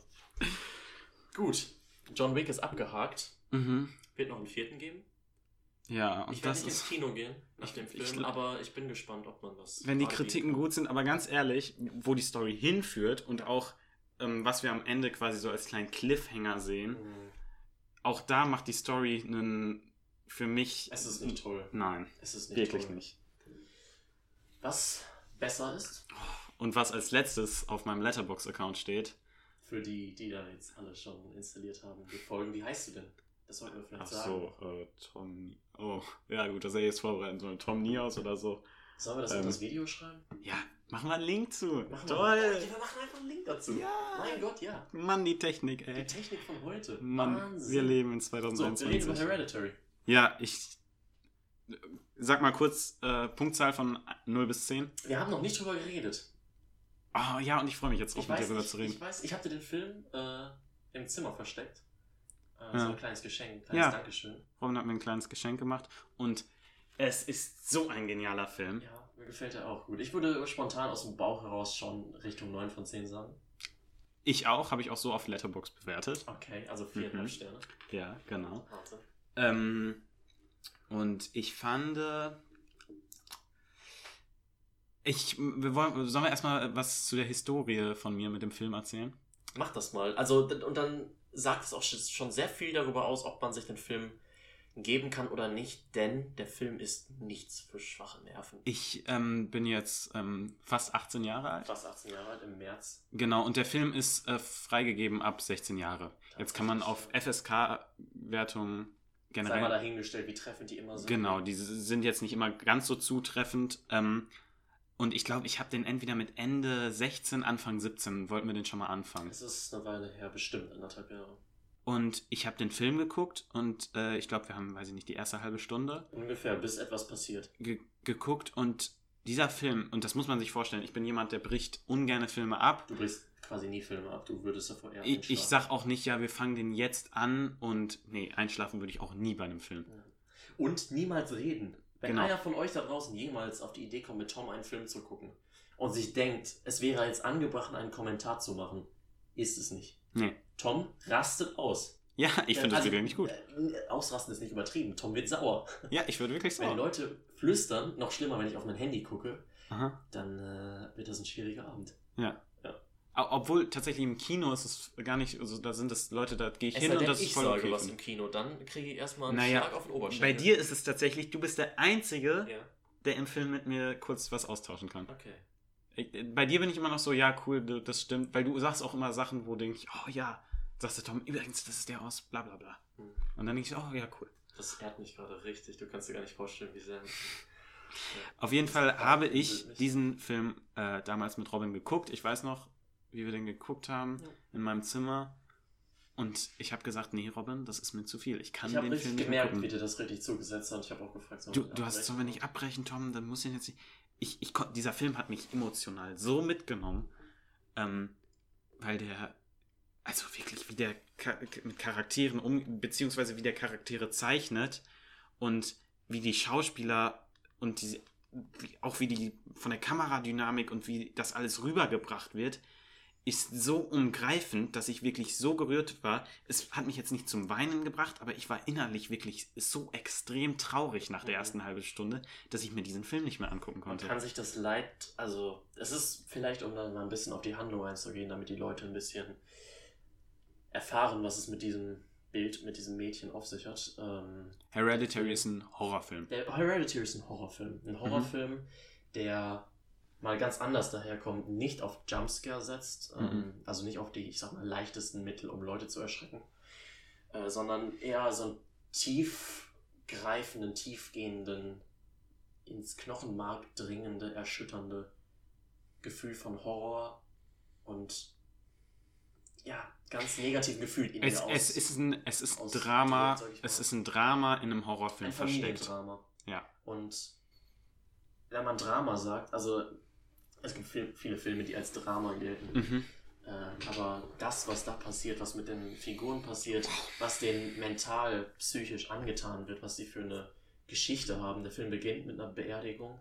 gut, John Wick ist abgehakt. Mhm. Wird noch einen vierten geben. Ja, und Ich werde nicht ins. Kino gehen nach ich- dem ich Film, gl- aber ich bin gespannt, ob man das. Wenn die Kritiken kann. gut sind, aber ganz ehrlich, wo die Story hinführt und auch, ähm, was wir am Ende quasi so als kleinen Cliffhanger sehen, Mhm. auch da macht die Story einen. Für mich. Es ist nicht toll. Nein, Es ist nicht wirklich toll. nicht. Was besser ist, Und was als letztes auf meinem Letterbox-Account steht, für die, die da jetzt alle schon installiert haben, die Folgen, wie heißt du denn? Das sollten wir vielleicht Ach sagen. so, äh, Tom. Oh, ja gut, das hätte ich jetzt vorbereiten sollen. Tom Nios oder so. Sollen wir das Ähm, in das Video schreiben? Ja, machen wir einen Link zu. Machen wir- Toll. Ja, wir machen einfach einen Link dazu. Ja. Mein Gott, ja. Mann, die Technik, Die ey. Technik von heute. Mann, Wahnsinn. wir leben in So, wir 2021. reden über Hereditary. ja, ich sag mal kurz äh, Punktzahl von 0 bis 10. Wir haben noch nicht drüber geredet. Oh ja, und ich freue mich jetzt drauf, mit dir drüber zu reden. ich weiß, ich habe dir den Film äh, im Zimmer versteckt. Äh, Ja. So ein kleines Geschenk, ein kleines Ja. Dankeschön. Robin hat mir ein kleines Geschenk gemacht und es ist so ein genialer Film. Ja, mir gefällt er auch gut. Ich würde spontan aus dem Bauch heraus schon Richtung 9 von 10 sagen. Ich auch, habe ich auch so auf Letterbox bewertet. Okay, also 4,5 Mhm. Sterne. Ja, genau. Warte. Ähm, und ich fand. äh, Ich, wir wollen, sollen wir erstmal was zu der Historie von mir mit dem Film erzählen? Mach das mal. Also, und dann sagt es auch sch- schon sehr viel darüber aus, ob man sich den Film geben kann oder nicht, denn der Film ist nichts für schwache Nerven. Ich ähm, bin jetzt ähm, fast 18 Jahre alt. Fast 18 Jahre alt im März. Genau, und der Film ist äh, freigegeben ab 16 Jahre. Jetzt kann man auf FSK-Wertungen Sei mal generell. dahingestellt, wie treffend die immer sind. Genau, die sind jetzt nicht immer ganz so zutreffend. Ähm, und ich glaube, ich habe den entweder mit Ende 16, Anfang 17, wollten wir den schon mal anfangen. Es ist eine Weile her, bestimmt anderthalb Jahre. Und ich habe den Film geguckt und äh, ich glaube, wir haben, weiß ich nicht, die erste halbe Stunde Ungefähr, bis etwas passiert. ge geguckt und dieser Film, und das muss man sich vorstellen, ich bin jemand, der bricht ungerne Filme ab. Du brichst quasi nie Filme ab, du würdest davor eher Ich, ich einschlafen. sag auch nicht, ja, wir fangen den jetzt an und nee, einschlafen würde ich auch nie bei einem Film. Und niemals reden. Wenn Genau. einer von euch da draußen jemals auf die Idee kommt, mit Tom einen Film zu gucken und sich denkt, es wäre jetzt angebracht, einen Kommentar zu machen, ist es nicht. Nee. Tom rastet aus. Ja, ich finde das Also, Video nicht gut. äh, Ausrasten ist nicht übertrieben. Tom wird sauer. Ja, ich würde wirklich Wenn die sagen. Leute flüstern, noch schlimmer, wenn ich auf mein Handy gucke, Aha. dann äh, wird das ein schwieriger Abend. Au- Obwohl tatsächlich im Kino ist es gar nicht, also da sind es Leute, da gehe ich Es hin und das ist ich voll sage okay. was im. Kino, dann kriege ich erstmal einen Naja, Schlag auf den Oberschenkel. Bei dir ist es tatsächlich, du bist der Einzige, Ja, der im Film mit mir kurz was austauschen kann. okay. Ich, bei dir bin ich immer noch so, ja, cool, das stimmt, weil du sagst auch immer Sachen, wo denke ich, oh ja, sagst du Tom, übrigens, das ist der aus bla bla bla. Hm. Und dann denke ich, oh ja, cool. Das ehrt mich gerade richtig. Du kannst dir gar nicht vorstellen, wie sehr. Auf jeden Fall habe ich diesen Film äh, damals mit Robin geguckt. Ich weiß noch, wie wir den geguckt haben Ja. in meinem Zimmer. Und ich habe gesagt, nee, Robin, das ist mir zu viel. Ich kann Ich habe den Film nicht mehr gemerkt, gucken. wie dir das richtig zugesetzt hat. Ich habe auch gefragt, sollen Du, du hast, sollen wir nicht abbrechen, Tom? Dann muss ich jetzt nicht. Ich, ich, dieser Film hat mich emotional so mitgenommen, ähm, weil der, also wirklich, wie der mit Charakteren um, beziehungsweise wie der Charaktere zeichnet und wie die Schauspieler und die, auch wie die von der Kameradynamik und wie das alles rübergebracht wird, ist so umgreifend, dass ich wirklich so gerührt war. Es hat mich jetzt nicht zum Weinen gebracht, aber ich war innerlich wirklich so extrem traurig nach der Mhm. ersten halben Stunde, dass ich mir diesen Film nicht mehr angucken Man konnte. kann sich das Leid, also es ist vielleicht, um dann mal ein bisschen auf die Handlung einzugehen, damit die Leute ein bisschen erfahren, was es mit diesem Bild, mit diesem Mädchen auf sich hat. Ähm, Hereditary ist ein Horrorfilm. der Hereditary ist ein Horrorfilm. Ein Horrorfilm, der mal ganz anders daherkommt, nicht auf Jumpscare setzt, ähm, Mhm. also nicht auf die, ich sag mal, leichtesten Mittel, um Leute zu erschrecken, äh, sondern eher so einen tiefgreifenden, tiefgehenden, ins Knochenmark dringende, erschütternde Gefühl von Horror und ja, ganz negativen Gefühl in Es, dir es aus- ist ein, es ist aus- Drama, mal. es ist ein Drama in einem Horrorfilm ein versteckt. Ja. Und wenn man Drama sagt, also es gibt viel, viele Filme, die als Drama gelten, Mhm. äh, aber das, was da passiert, was mit den Figuren passiert, was denen mental, psychisch angetan wird, was sie für eine Geschichte haben. Der Film beginnt mit einer Beerdigung,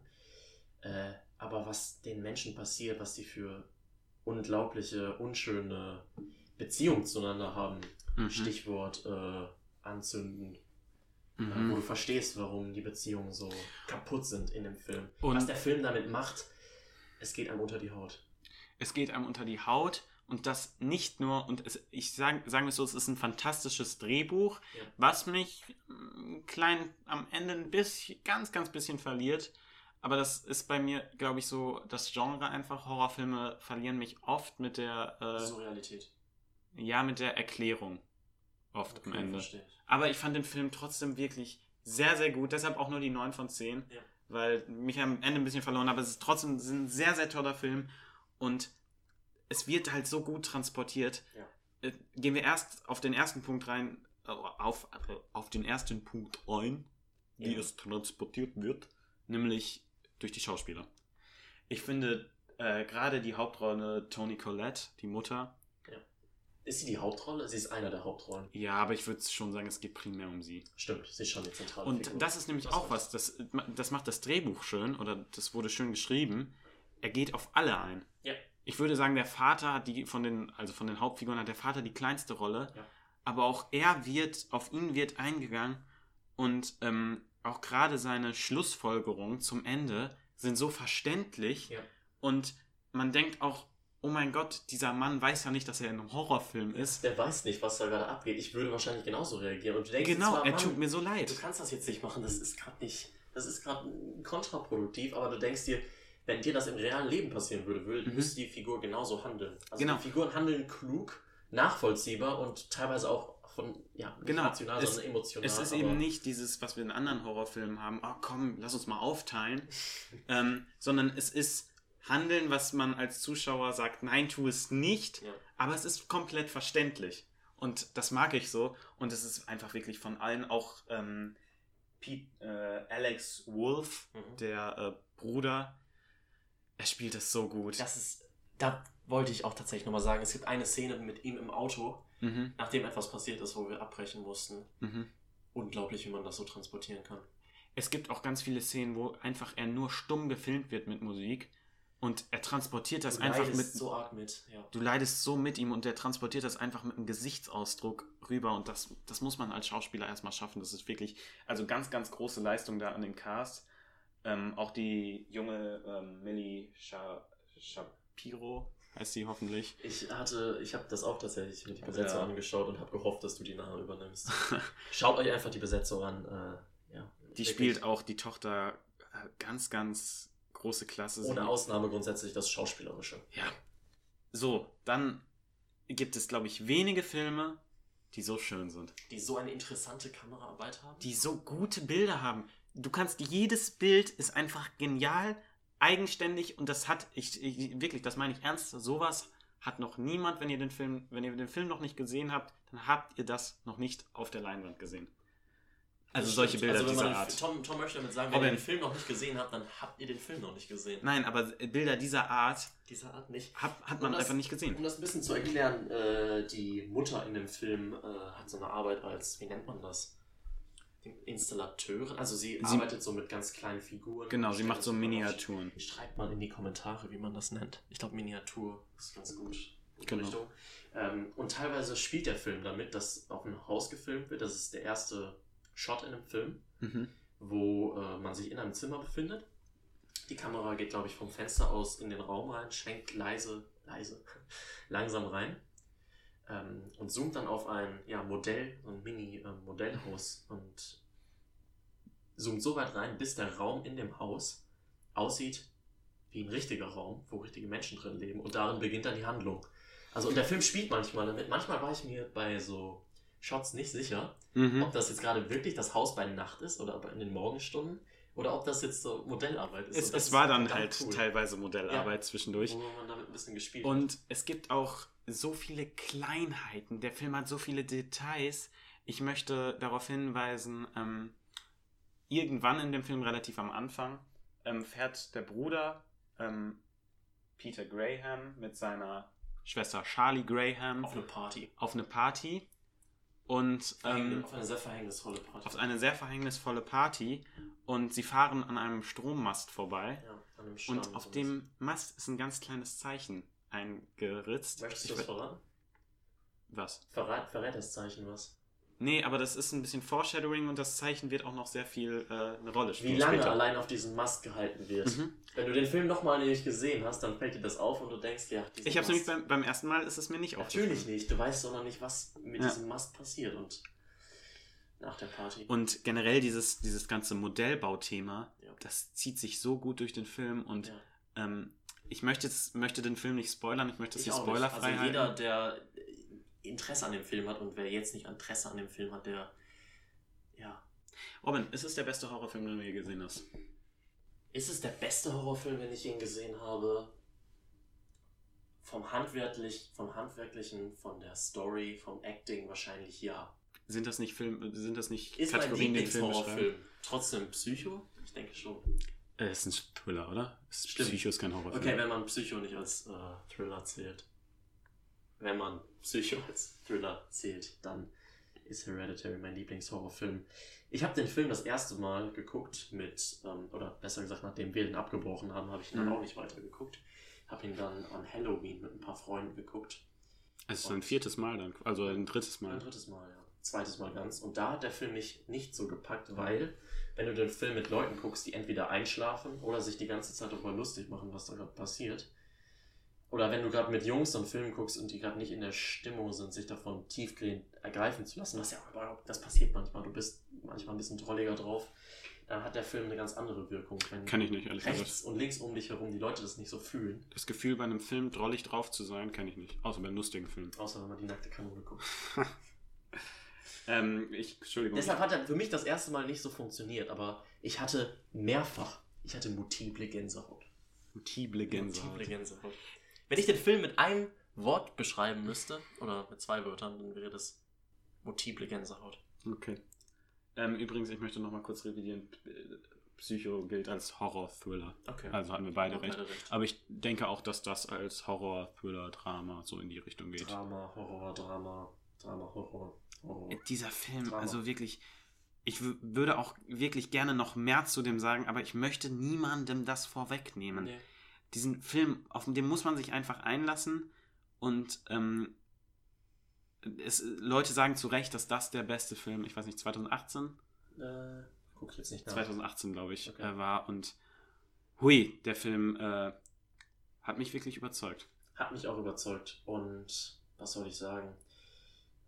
äh, aber was den Menschen passiert, was sie für unglaubliche, unschöne Beziehungen zueinander haben. Mhm. Stichwort äh, anzünden, äh, wo Mhm. du verstehst, warum die Beziehungen so kaputt sind in dem Film. Und- Was der Film damit macht, es geht einem unter die Haut. Es geht einem unter die Haut und das nicht nur, und es, ich sage sagen wir es so, es ist ein fantastisches Drehbuch, Ja. was mich mm, klein am Ende ein bisschen, ganz, ganz bisschen verliert. Aber das ist bei mir, glaube ich, so das Genre einfach. Horrorfilme verlieren mich oft mit der, äh, Surrealität. ja, mit der Erklärung. Oft am Okay, Ende. verstehe. Aber ich fand den Film trotzdem wirklich sehr, sehr gut. Deshalb auch nur die 9 von 10. Ja. Weil mich am Ende ein bisschen verloren habe. Es ist trotzdem ein sehr, sehr toller Film. Und es wird halt so gut transportiert. Ja. Äh, Gehen wir erst auf den ersten Punkt rein. äh, Auf, äh, auf den ersten Punkt ein, wie Ja. es transportiert wird. Nämlich durch die Schauspieler. Ich finde äh, gerade die Hauptrolle Toni Collette, die Mutter, Ist sie die Hauptrolle? Sie ist einer der Hauptrollen. ja, aber ich würde schon sagen, es geht primär um sie. Stimmt, sie ist schon die zentrale Und Figur. das ist nämlich Das auch was, das, das macht das Drehbuch schön oder das wurde schön geschrieben. Er geht auf alle ein. Ja. Ich würde sagen, der Vater hat die von den, also von den Hauptfiguren hat der Vater die kleinste Rolle, Ja. aber auch er wird, auf ihn wird eingegangen und ähm, auch gerade seine Schlussfolgerungen zum Ende sind so verständlich Ja. und man denkt auch, oh mein Gott, dieser Mann weiß ja nicht, dass er in einem Horrorfilm ist. Der weiß nicht, was da gerade abgeht. Ich würde wahrscheinlich genauso reagieren. Und du denkst Genau, zwar, er tut mir so leid. Du kannst das jetzt nicht machen, das ist gerade nicht. Das ist gerade kontraproduktiv, aber du denkst dir, wenn dir das im realen Leben passieren würde, würde Mhm. müsste die Figur genauso handeln. Also Genau. die Figuren handeln klug, nachvollziehbar und teilweise auch von, ja, Genau. rational, Es- sondern emotional. Es ist eben nicht dieses, was wir in anderen Horrorfilmen haben, oh komm, lass uns mal aufteilen, ähm, sondern es ist Handeln, was man als Zuschauer sagt, nein, tu es nicht, Ja. aber es ist komplett verständlich. Und das mag ich so. Und es ist einfach wirklich von allen auch ähm, Pete, äh, Alex Wolf, Mhm. der äh, Bruder, er spielt es so gut. Das ist, da wollte ich auch tatsächlich nochmal sagen, es gibt eine Szene mit ihm im Auto, Mhm, nachdem etwas passiert ist, wo wir abbrechen mussten. mhm. Unglaublich, wie man das so transportieren kann. Es gibt auch ganz viele Szenen, wo einfach er nur stumm gefilmt wird mit Musik. Und er transportiert das Du einfach leidest mit. so arg mit, ja. Du leidest so mit ihm und der transportiert das einfach mit einem Gesichtsausdruck rüber und das, das muss man als Schauspieler erstmal schaffen. Das ist wirklich, also ganz, ganz große Leistung da an den Cast. Ähm, auch die junge ähm, Millie Sha Shapiro, heißt sie hoffentlich. Ich hatte, ich habe das auch tatsächlich mit die Besetzung Ja. angeschaut und habe gehofft, dass du die Namen übernimmst. Schaut euch einfach die Besetzung an. Äh, ja, Die wirklich spielt auch die Tochter äh, ganz, ganz große Klasse. ohne Sie- Ausnahme grundsätzlich das Schauspielerische. Ja. So, dann gibt es, glaube ich, wenige Filme, die so schön sind. Die so eine interessante Kameraarbeit haben. Die so gute Bilder haben. Du kannst, jedes Bild ist einfach genial, eigenständig und das hat, ich, ich wirklich, das meine ich ernst, sowas hat noch niemand, wenn ihr den Film, wenn ihr den Film noch nicht gesehen habt, dann habt ihr das noch nicht auf der Leinwand gesehen. Also solche. Bilder also, wenn dieser man Art. Tom, Tom möchte damit sagen, wenn Robin. ihr den Film noch nicht gesehen habt, dann habt ihr den Film noch nicht gesehen. Nein, aber Bilder dieser Art Dieser Art nicht. hat, hat man das- einfach nicht gesehen. Um das ein bisschen zu erklären, äh, die Mutter in dem Film äh, hat so eine Arbeit als, wie nennt man das? Installateurin. Also sie, Sie- arbeitet so mit ganz kleinen Figuren. Genau, sie macht so Miniaturen. Schreibt mal in die Kommentare, wie man das nennt. Ich glaube, Miniatur ist ganz gut. Genau. Richtung. Ähm, und teilweise spielt der Film damit, dass auf einem Haus gefilmt wird. Das ist der erste Shot in dem Film, Mhm. wo äh, man sich in einem Zimmer befindet. Die Kamera geht, glaube ich, vom Fenster aus in den Raum rein, schwenkt leise, leise, langsam rein ähm, und zoomt dann auf ein ja, Modell, so ein Mini-Modellhaus und zoomt so weit rein, bis der Raum in dem Haus aussieht wie ein richtiger Raum, wo richtige Menschen drin leben und darin beginnt dann die Handlung. Also und der Film spielt manchmal damit. Manchmal war ich mir bei so Shots nicht sicher, Mhm. ob das jetzt gerade wirklich das Haus bei Nacht ist oder in den Morgenstunden oder ob das jetzt so Modellarbeit ist. Es, es war dann halt cool, teilweise Modellarbeit zwischendurch. wo man damit ein bisschen gespielt hat. Und es gibt auch so viele Kleinheiten. Der Film hat so viele Details. Ich möchte darauf hinweisen, ähm, irgendwann in dem Film, relativ am Anfang, ähm, fährt der Bruder ähm, Peter Graham mit seiner Schwester Charlie Graham auf eine Party. auf eine Party und ähm, auf eine sehr verhängnisvolle Party. auf eine sehr verhängnisvolle Party und sie fahren an einem Strommast vorbei ja, an einem Stamm und auf dem Mast ist ein ganz kleines Zeichen eingeritzt. Möchtest du das verraten? was? Verrat, verrät das Zeichen was? Nee, aber das ist ein bisschen Foreshadowing und das Zeichen wird auch noch sehr viel äh, eine Rolle spielen. Wie lange später. allein auf diesem Mast gehalten wird. Mhm. Wenn du den Film nochmal nicht gesehen hast, dann fällt dir das auf und du denkst, ja, Ich habe Mast- nämlich beim, beim ersten Mal ist es mir nicht Natürlich aufgefallen. nicht. Du weißt doch noch nicht, was mit Ja. diesem Mast passiert und nach der Party. Und generell dieses, dieses ganze Modellbauthema, Ja. das zieht sich so gut durch den Film und Ja. ähm, ich möchte, jetzt, möchte den Film nicht spoilern, ich möchte es hier spoilerfrei Also halten. jeder, der Interesse an dem Film hat und wer jetzt nicht Interesse an dem Film hat, der ja. Robin, ist es der beste Horrorfilm, den du je gesehen hast? Ist es der beste Horrorfilm, wenn ich ihn gesehen habe? Vom, handwerklich, vom Handwerklichen, von der Story, vom Acting wahrscheinlich ja. Sind das nicht Film, sind das nicht Ist mein Kategorien, die den Film beschreiben? Lieblingshorrorfilm. Trotzdem Psycho? Ich denke schon. Äh, ist ein Thriller, oder? Ist. Psycho ist kein Horrorfilm. Okay, wenn man Psycho nicht als äh, Thriller zählt. Wenn man Psycho als Thriller zählt, dann ist Hereditary mein Lieblingshorrorfilm. Ich habe den Film das erste Mal geguckt mit, ähm, oder besser gesagt, nachdem wir den abgebrochen haben, habe ich ihn dann Mhm. auch nicht weiter geguckt. Habe ihn dann an Halloween mit ein paar Freunden geguckt. Es ist ein viertes Mal dann, also ein drittes Ein Mal. drittes Mal, ja. Zweites Mal ganz. Und da hat der Film mich nicht so gepackt, weil, wenn du den Film mit Leuten guckst, die entweder einschlafen oder sich die ganze Zeit darüber lustig machen, was da gerade passiert. Oder wenn du gerade mit Jungs so einen Film guckst und die gerade nicht in der Stimmung sind, sich davon tiefgehend ergreifen zu lassen, was ja auch überhaupt, das passiert manchmal, du bist manchmal ein bisschen drolliger drauf, dann hat der Film eine ganz andere Wirkung. Wenn Kann ich nicht, ehrlich rechts gesagt. und links um dich herum die Leute das nicht so fühlen, Das Gefühl, bei einem Film drollig drauf zu sein, kenne ich nicht. Außer bei einem lustigen Film. außer wenn man die nackte Kanone guckt. Ähm, ich, Entschuldigung. Deshalb hat er für mich das erste Mal nicht so funktioniert, aber ich hatte mehrfach, ich hatte multiple Gänsehaut. Multiple Gänsehaut. Multiple Gänsehaut. Wenn ich den Film mit einem Wort beschreiben müsste, oder mit zwei Wörtern, dann wäre das multiple Gänsehaut. Okay. Ähm, übrigens, ich möchte noch mal kurz revidieren. Psycho gilt als Horror-Thriller. Okay. Also hatten wir beide recht. beide recht. Aber ich denke auch, dass das als Horror-Thriller-Drama so in die Richtung geht. Drama, Horror, Drama, Drama, Horror, Horror. Äh, Dieser Film, Drama. also wirklich, ich würde auch wirklich gerne noch mehr zu dem sagen, aber ich möchte niemandem das vorwegnehmen. Nee. Diesen Film, auf den muss man sich einfach einlassen und ähm, es, Leute sagen zu Recht, dass das der beste Film, ich weiß nicht, 2018? Äh, guck ich jetzt nicht nach. 2018, glaube ich, Okay. äh, war und hui, der Film äh, hat mich wirklich überzeugt. Hat mich auch überzeugt. Und was soll ich sagen?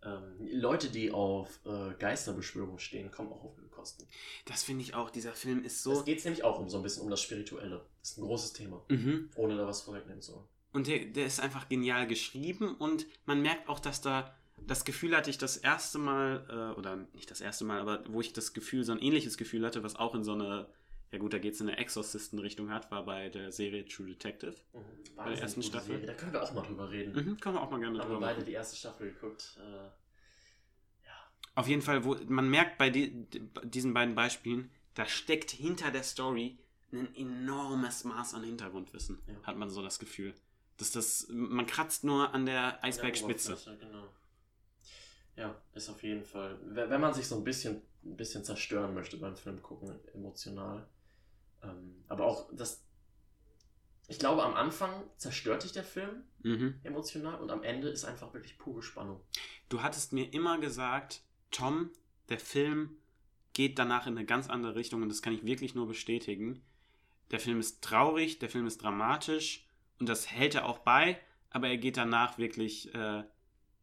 Ähm, Leute, die auf äh, Geisterbeschwörung stehen, kommen auch auf ihre Kosten. Das finde ich auch. Dieser Film ist So. Es geht nämlich auch um so ein bisschen um das Spirituelle. Das ist ein großes Thema. Mhm. Ohne da was vorwegnehmen zu wollen. Und der, der ist einfach genial geschrieben und man merkt auch, dass da das Gefühl hatte ich das erste Mal, äh, oder nicht das erste Mal, aber wo ich das Gefühl, so ein ähnliches Gefühl hatte, was auch in so eine, ja gut, da geht es in eine Exorcisten-Richtung hat, war bei der Serie True Detective. Mhm. Bei der ersten Staffel? Serie. Da können wir auch mal drüber reden. Mhm, können wir auch mal gerne Haben drüber wir beide machen. die erste Staffel geguckt. Äh, Auf jeden Fall, wo man merkt bei di diesen beiden Beispielen, da steckt hinter der Story ein enormes Maß an Hintergrundwissen, Ja. hat man so das Gefühl. Dass das, man kratzt nur an der Eisbergspitze. Ja, genau. Ja, ist auf jeden Fall. Wenn wenn man sich so ein bisschen, ein bisschen zerstören möchte beim Film gucken, emotional. Ähm, aber auch das. Ich glaube, am Anfang zerstört dich der Film Mhm. emotional und am Ende ist einfach wirklich pure Spannung. Du hattest mir immer gesagt, Tom, der Film geht danach in eine ganz andere Richtung und das kann ich wirklich nur bestätigen. Der Film ist traurig, der Film ist dramatisch und das hält er auch bei, aber er geht danach wirklich, äh,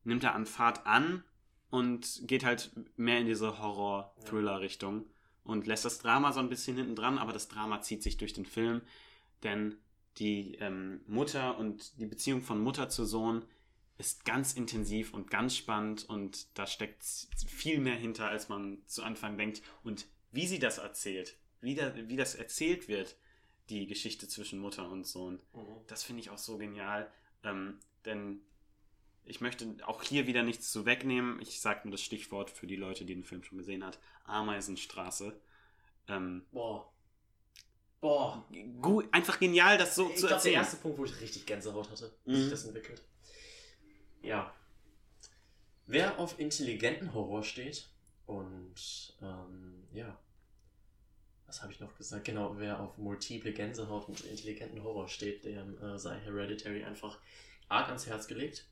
nimmt er an Fahrt an und geht halt mehr in diese Horror-Thriller-Richtung und lässt das Drama so ein bisschen hinten dran, aber das Drama zieht sich durch den Film, denn die ähm, Mutter und die Beziehung von Mutter zu Sohn ist ganz intensiv und ganz spannend und da steckt viel mehr hinter, als man zu Anfang denkt. Und wie sie das erzählt, wie, da, wie das erzählt wird, die Geschichte zwischen Mutter und Sohn, das finde ich auch so genial. Ähm, denn ich möchte auch hier wieder nichts zu wegnehmen. Ich sage nur das Stichwort für die Leute, die den Film schon gesehen hat. Ameisenstraße. Ähm, Boah. Boah. gut, einfach genial, das so Ich zu glaube, der erzählen. erste Punkt, wo ich richtig Gänsehaut hatte, wie Mhm. sich das entwickelt. Ja. Wer auf intelligenten Horror steht und ähm, ja. Was habe ich noch gesagt? Genau, wer auf multiple Gänsehaut und intelligenten Horror steht, dem äh, sei Hereditary einfach arg ans Herz gelegt.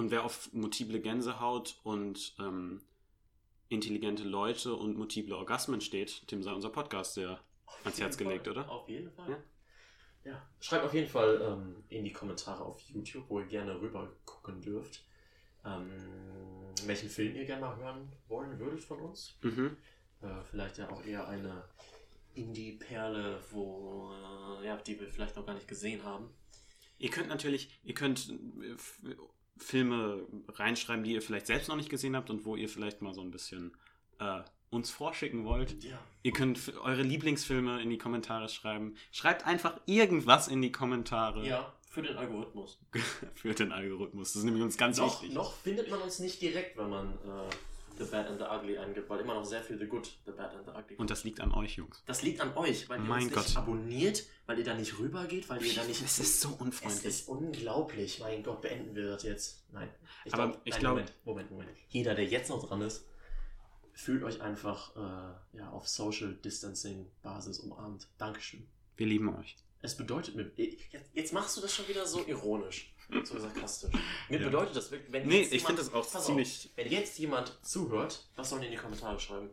Und wer auf multiple Gänsehaut und ähm, intelligente Leute und multiple Orgasmen steht, dem sei unser Podcast sehr Auf ans Herz gelegt, Fall. oder? Auf jeden Fall. Ja. Ja. Schreibt auf jeden Fall ähm, in die Kommentare auf YouTube, wo ihr gerne rüber gucken dürft, ähm, welchen Film ihr gerne mal hören wollen würdet von uns. Mhm. Äh, vielleicht ja auch eher eine Indie-Perle, wo äh, ja, die wir vielleicht noch gar nicht gesehen haben. Ihr könnt natürlich, ihr könnt äh, Filme reinschreiben, die ihr vielleicht selbst noch nicht gesehen habt und wo ihr vielleicht mal so ein bisschen äh, uns vorschicken wollt. Ja. Ihr könnt eure Lieblingsfilme in die Kommentare schreiben. Schreibt einfach irgendwas in die Kommentare Ja, für den Algorithmus. für den Algorithmus. Das ist nämlich uns ganz Noch, wichtig. noch findet man uns nicht direkt, wenn man äh, The Bad and the Ugly eingibt, weil immer noch sehr viel The Good, The Bad and the Ugly Und das liegt an euch, Jungs. Das liegt an euch, weil ihr Mein uns Gott. nicht abonniert, weil ihr da nicht rübergeht, weil ihr da nicht. Es ist so Es unfreundlich. ist unglaublich. Mein Gott, beenden wir das jetzt. Nein. Ich Aber glaub, ich nein, glaub- Moment, Moment, Moment. Jeder, der jetzt noch dran ist, fühlt euch einfach äh, ja, auf Social Distancing Basis umarmt. Dankeschön. Wir lieben euch. Es bedeutet mir. Jetzt, jetzt machst du das schon wieder so ironisch. So sarkastisch. Mir Ja. bedeutet das wirklich. Wenn Nee, jetzt ich jemand- finde das auch ziemlich- Auf, wenn jetzt jemand zuhört, was sollen die in die Kommentare schreiben?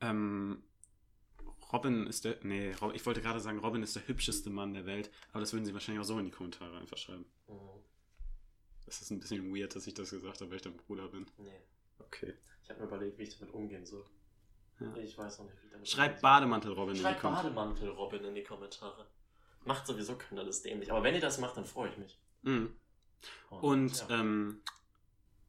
Ähm, Robin ist der. Nee, Rob- ich wollte gerade sagen, Robin ist der hübscheste Mann der Welt, aber das würden sie wahrscheinlich auch so in die Kommentare einfach schreiben. Mhm. Das ist ein bisschen weird, dass ich das gesagt habe, weil ich dein Bruder bin. Nee. Okay. Ich habe mir überlegt, wie ich damit umgehen soll. Ja. Ich weiß noch nicht, wie damit Schreibt umgehen soll. Bademantel Robin in die Schreibt Kommentare. Bademantel Robin in die Kommentare. Macht sowieso keiner das dämlich. Aber wenn ihr das macht, dann freue ich mich. Mhm. Und, ja. ähm,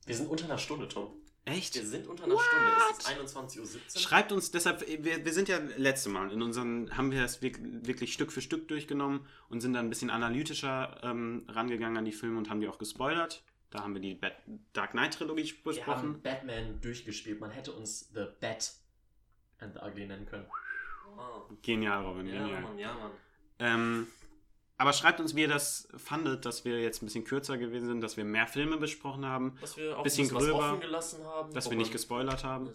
wir sind unter einer Stunde, Tom. echt? Wir sind unter einer Stunde. Es ist 21.17 Uhr. Schreibt uns deshalb, wir, wir sind ja letzte Mal, in unseren, haben wir es wirk- wirklich Stück für Stück durchgenommen und sind dann ein bisschen analytischer ähm, rangegangen an die Filme und haben die auch gespoilert. Da haben wir die Bat Dark Knight Trilogie Wir besprochen. haben Batman durchgespielt. Man hätte uns The Bat and the Ugly nennen können. Oh. Genial, Robin, Ja, genial. Mann, ja, Mann. Ähm, aber schreibt uns, wie ihr das fandet, dass wir jetzt ein bisschen kürzer gewesen sind, dass wir mehr Filme besprochen haben, Dass wir auch Bisschen ein bisschen gröber, was offen gelassen haben. dass wir nicht gespoilert haben.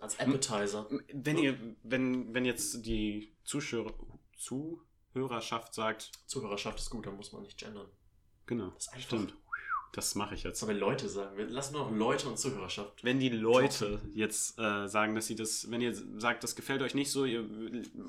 Als Appetizer. Wenn ihr, wenn, wenn jetzt die Zuschauer, Zuhörerschaft sagt, Zuhörerschaft ist gut, da muss man nicht gendern. genau, Das ist einfach- stimmt. Das mache ich jetzt. wir Leute sagen. Wir lassen nur noch Leute und Zuhörerschaft. Wenn die Leute jetzt äh, sagen, dass sie das, wenn ihr sagt, das gefällt euch nicht so, ihr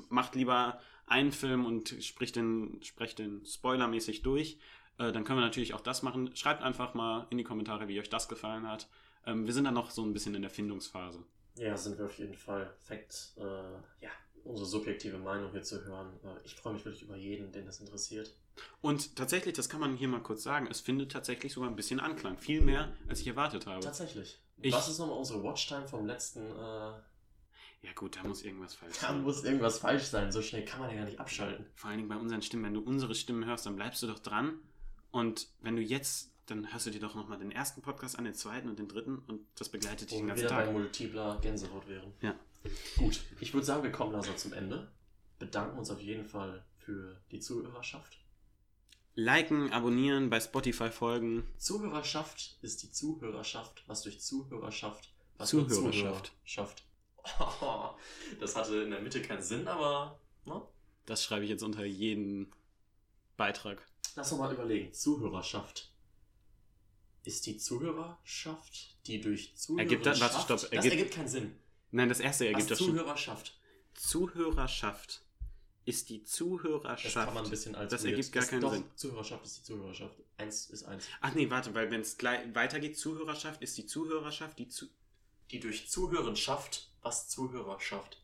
macht lieber einen Film und spricht den, sprecht den spoilermäßig durch, äh, dann können wir natürlich auch das machen. Schreibt einfach mal in die Kommentare, wie euch das gefallen hat. Ähm, wir sind dann noch so ein bisschen in der Findungsphase. Ja, sind wir auf jeden Fall. Fängt, äh, ja, unsere subjektive Meinung hier zu hören. Äh, ich freue mich wirklich über jeden, den das interessiert. Und tatsächlich, das kann man hier mal kurz sagen, es findet tatsächlich sogar ein bisschen Anklang. Viel mehr, als ich erwartet habe. Tatsächlich. Ich- Was ist nochmal unsere Watchtime vom letzten? Äh, Ja gut, da muss irgendwas falsch da sein. muss irgendwas falsch sein. So schnell kann man ja gar nicht abschalten. Vor allen Dingen bei unseren Stimmen, wenn du unsere Stimmen hörst, dann bleibst du doch dran. Und wenn du jetzt, dann hörst du dir doch nochmal den ersten Podcast an, den zweiten und den dritten und das begleitet dich den wir ganzen wieder bei Tag. multipler Gänsehaut wären. Ja. Gut, ich würde sagen, wir kommen langsam zum Ende. Bedanken uns auf jeden Fall für die Zuhörerschaft. Liken, abonnieren, bei Spotify folgen. Zuhörerschaft ist die Zuhörerschaft, was durch Zuhörerschaft, was Zuhörerschaft. Zuhörer schafft. das hatte in der Mitte keinen Sinn, aber ne? Das schreibe ich jetzt unter jeden Beitrag. lass uns mal überlegen. Zuhörerschaft. Ist die Zuhörerschaft, die durch Zuhörer Ergibt das- warte, stopp, das ergibt- ergibt keinen Sinn. Nein, das erste Was ergibt das schon. Zuhörerschaft. Zuhörerschaft ist die Das Zuhörerschaft. kann man ein bisschen als Das weird- ergibt gar das- keinen doch, Sinn. Zuhörerschaft ist die Zuhörerschaft. Eins ist eins. Ach nee, warte, weil wenn es gleich weitergeht, Zuhörerschaft ist die Zuhörerschaft, die zu. Die durch Zuhören schafft, was Zuhörer schafft.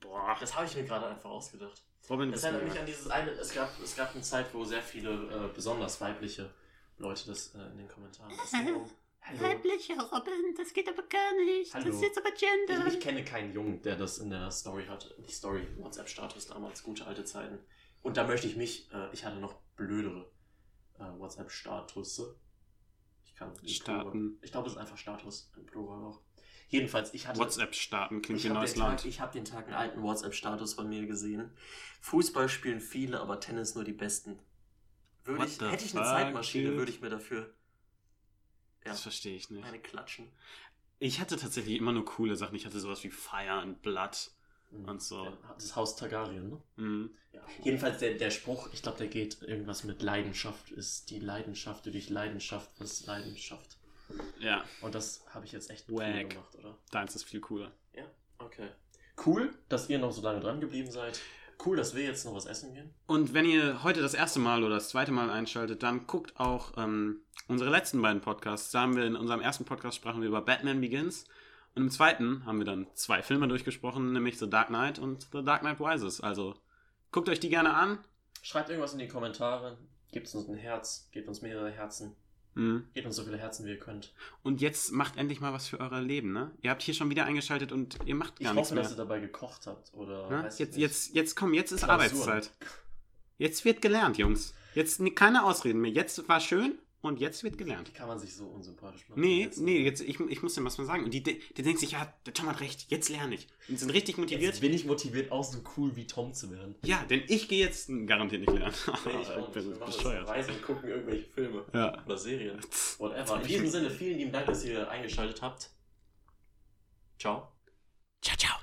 Boah, Das habe ich mir gerade einfach ausgedacht. Robin, Das erinnert mich an dieses eine, es gab, es gab eine Zeit, wo sehr viele äh, besonders weibliche Leute das äh, in den Kommentaren. Es ging um, hallo. Weibliche Robin, das geht aber gar nicht. Hallo. Das ist jetzt aber Gender. Ich, ich kenne keinen Jungen, der das in der Story hat. Die Story, WhatsApp-Status damals, gute alte Zeiten. Und da möchte ich mich, äh, ich hatte noch blödere äh, WhatsApp-Status. Ich kann im Starten. Plural- Ich glaube, es ist einfach Status im Plural auch. Jedenfalls, ich hatte. WhatsApp starten klingt wie ein habe neues den, Tag- Land. ich hab den Tag einen alten WhatsApp-Status von mir gesehen. Fußball spielen viele, aber Tennis nur die Besten. Würde ich, hätte ich eine fuck, Zeitmaschine, würde ich mir dafür ja, Das verstehe ich nicht. eine klatschen. Ich hatte tatsächlich immer nur coole Sachen. Ich hatte sowas wie Fire and Blood. Und so. Das Haus Targaryen, ne? Mhm. Ja. Jedenfalls der, der Spruch, ich glaube, der geht irgendwas mit Leidenschaft, ist die Leidenschaft, die durch Leidenschaft, was Leidenschaft. Ja, Und das habe ich jetzt echt cool gemacht, oder? deins ist viel cooler. Ja, okay. Cool, dass ihr noch so lange dran geblieben seid. Cool, dass wir jetzt noch was essen gehen. Und wenn ihr heute das erste Mal oder das zweite Mal einschaltet, dann guckt auch ähm, unsere letzten beiden Podcasts. Da haben wir in unserem ersten Podcast sprachen wir über Batman Begins. Und im zweiten haben wir dann zwei Filme durchgesprochen, nämlich The Dark Knight und The Dark Knight Rises. Also guckt euch die gerne an. Schreibt irgendwas in die Kommentare. Gebt uns ein Herz, gebt uns mehrere Herzen. Mhm. Gebt uns so viele Herzen, wie ihr könnt. Und jetzt macht endlich mal was für euer Leben, ne? Ihr habt hier schon wieder eingeschaltet und ihr macht Ich gar nichts hoffe, mehr. dass ihr dabei gekocht habt. Oder Ne? weiß ich Jetzt, nicht. jetzt, jetzt komm, jetzt ist Klausuren. Arbeitszeit. Jetzt wird gelernt, Jungs. Jetzt keine Ausreden mehr. Jetzt war schön und jetzt wird gelernt. Wie kann man sich so unsympathisch machen? Nee, Jetzt- nee, jetzt, ich, ich muss dir was mal sagen. Und die, die, die denkt sich, ja, der Tom hat recht, jetzt lerne ich. Und sind richtig motiviert. Jetzt bin ich motiviert, auch so cool wie Tom zu werden. Ja, denn ich gehe jetzt garantiert nicht lernen. Nee, ich, ich nicht. Bin jetzt bescheuert. Reisen und gucken irgendwelche Filme. Ja. Oder Serien. Whatever. In diesem Sinne, vielen lieben Dank, dass ihr eingeschaltet habt. Ciao. Ciao, ciao.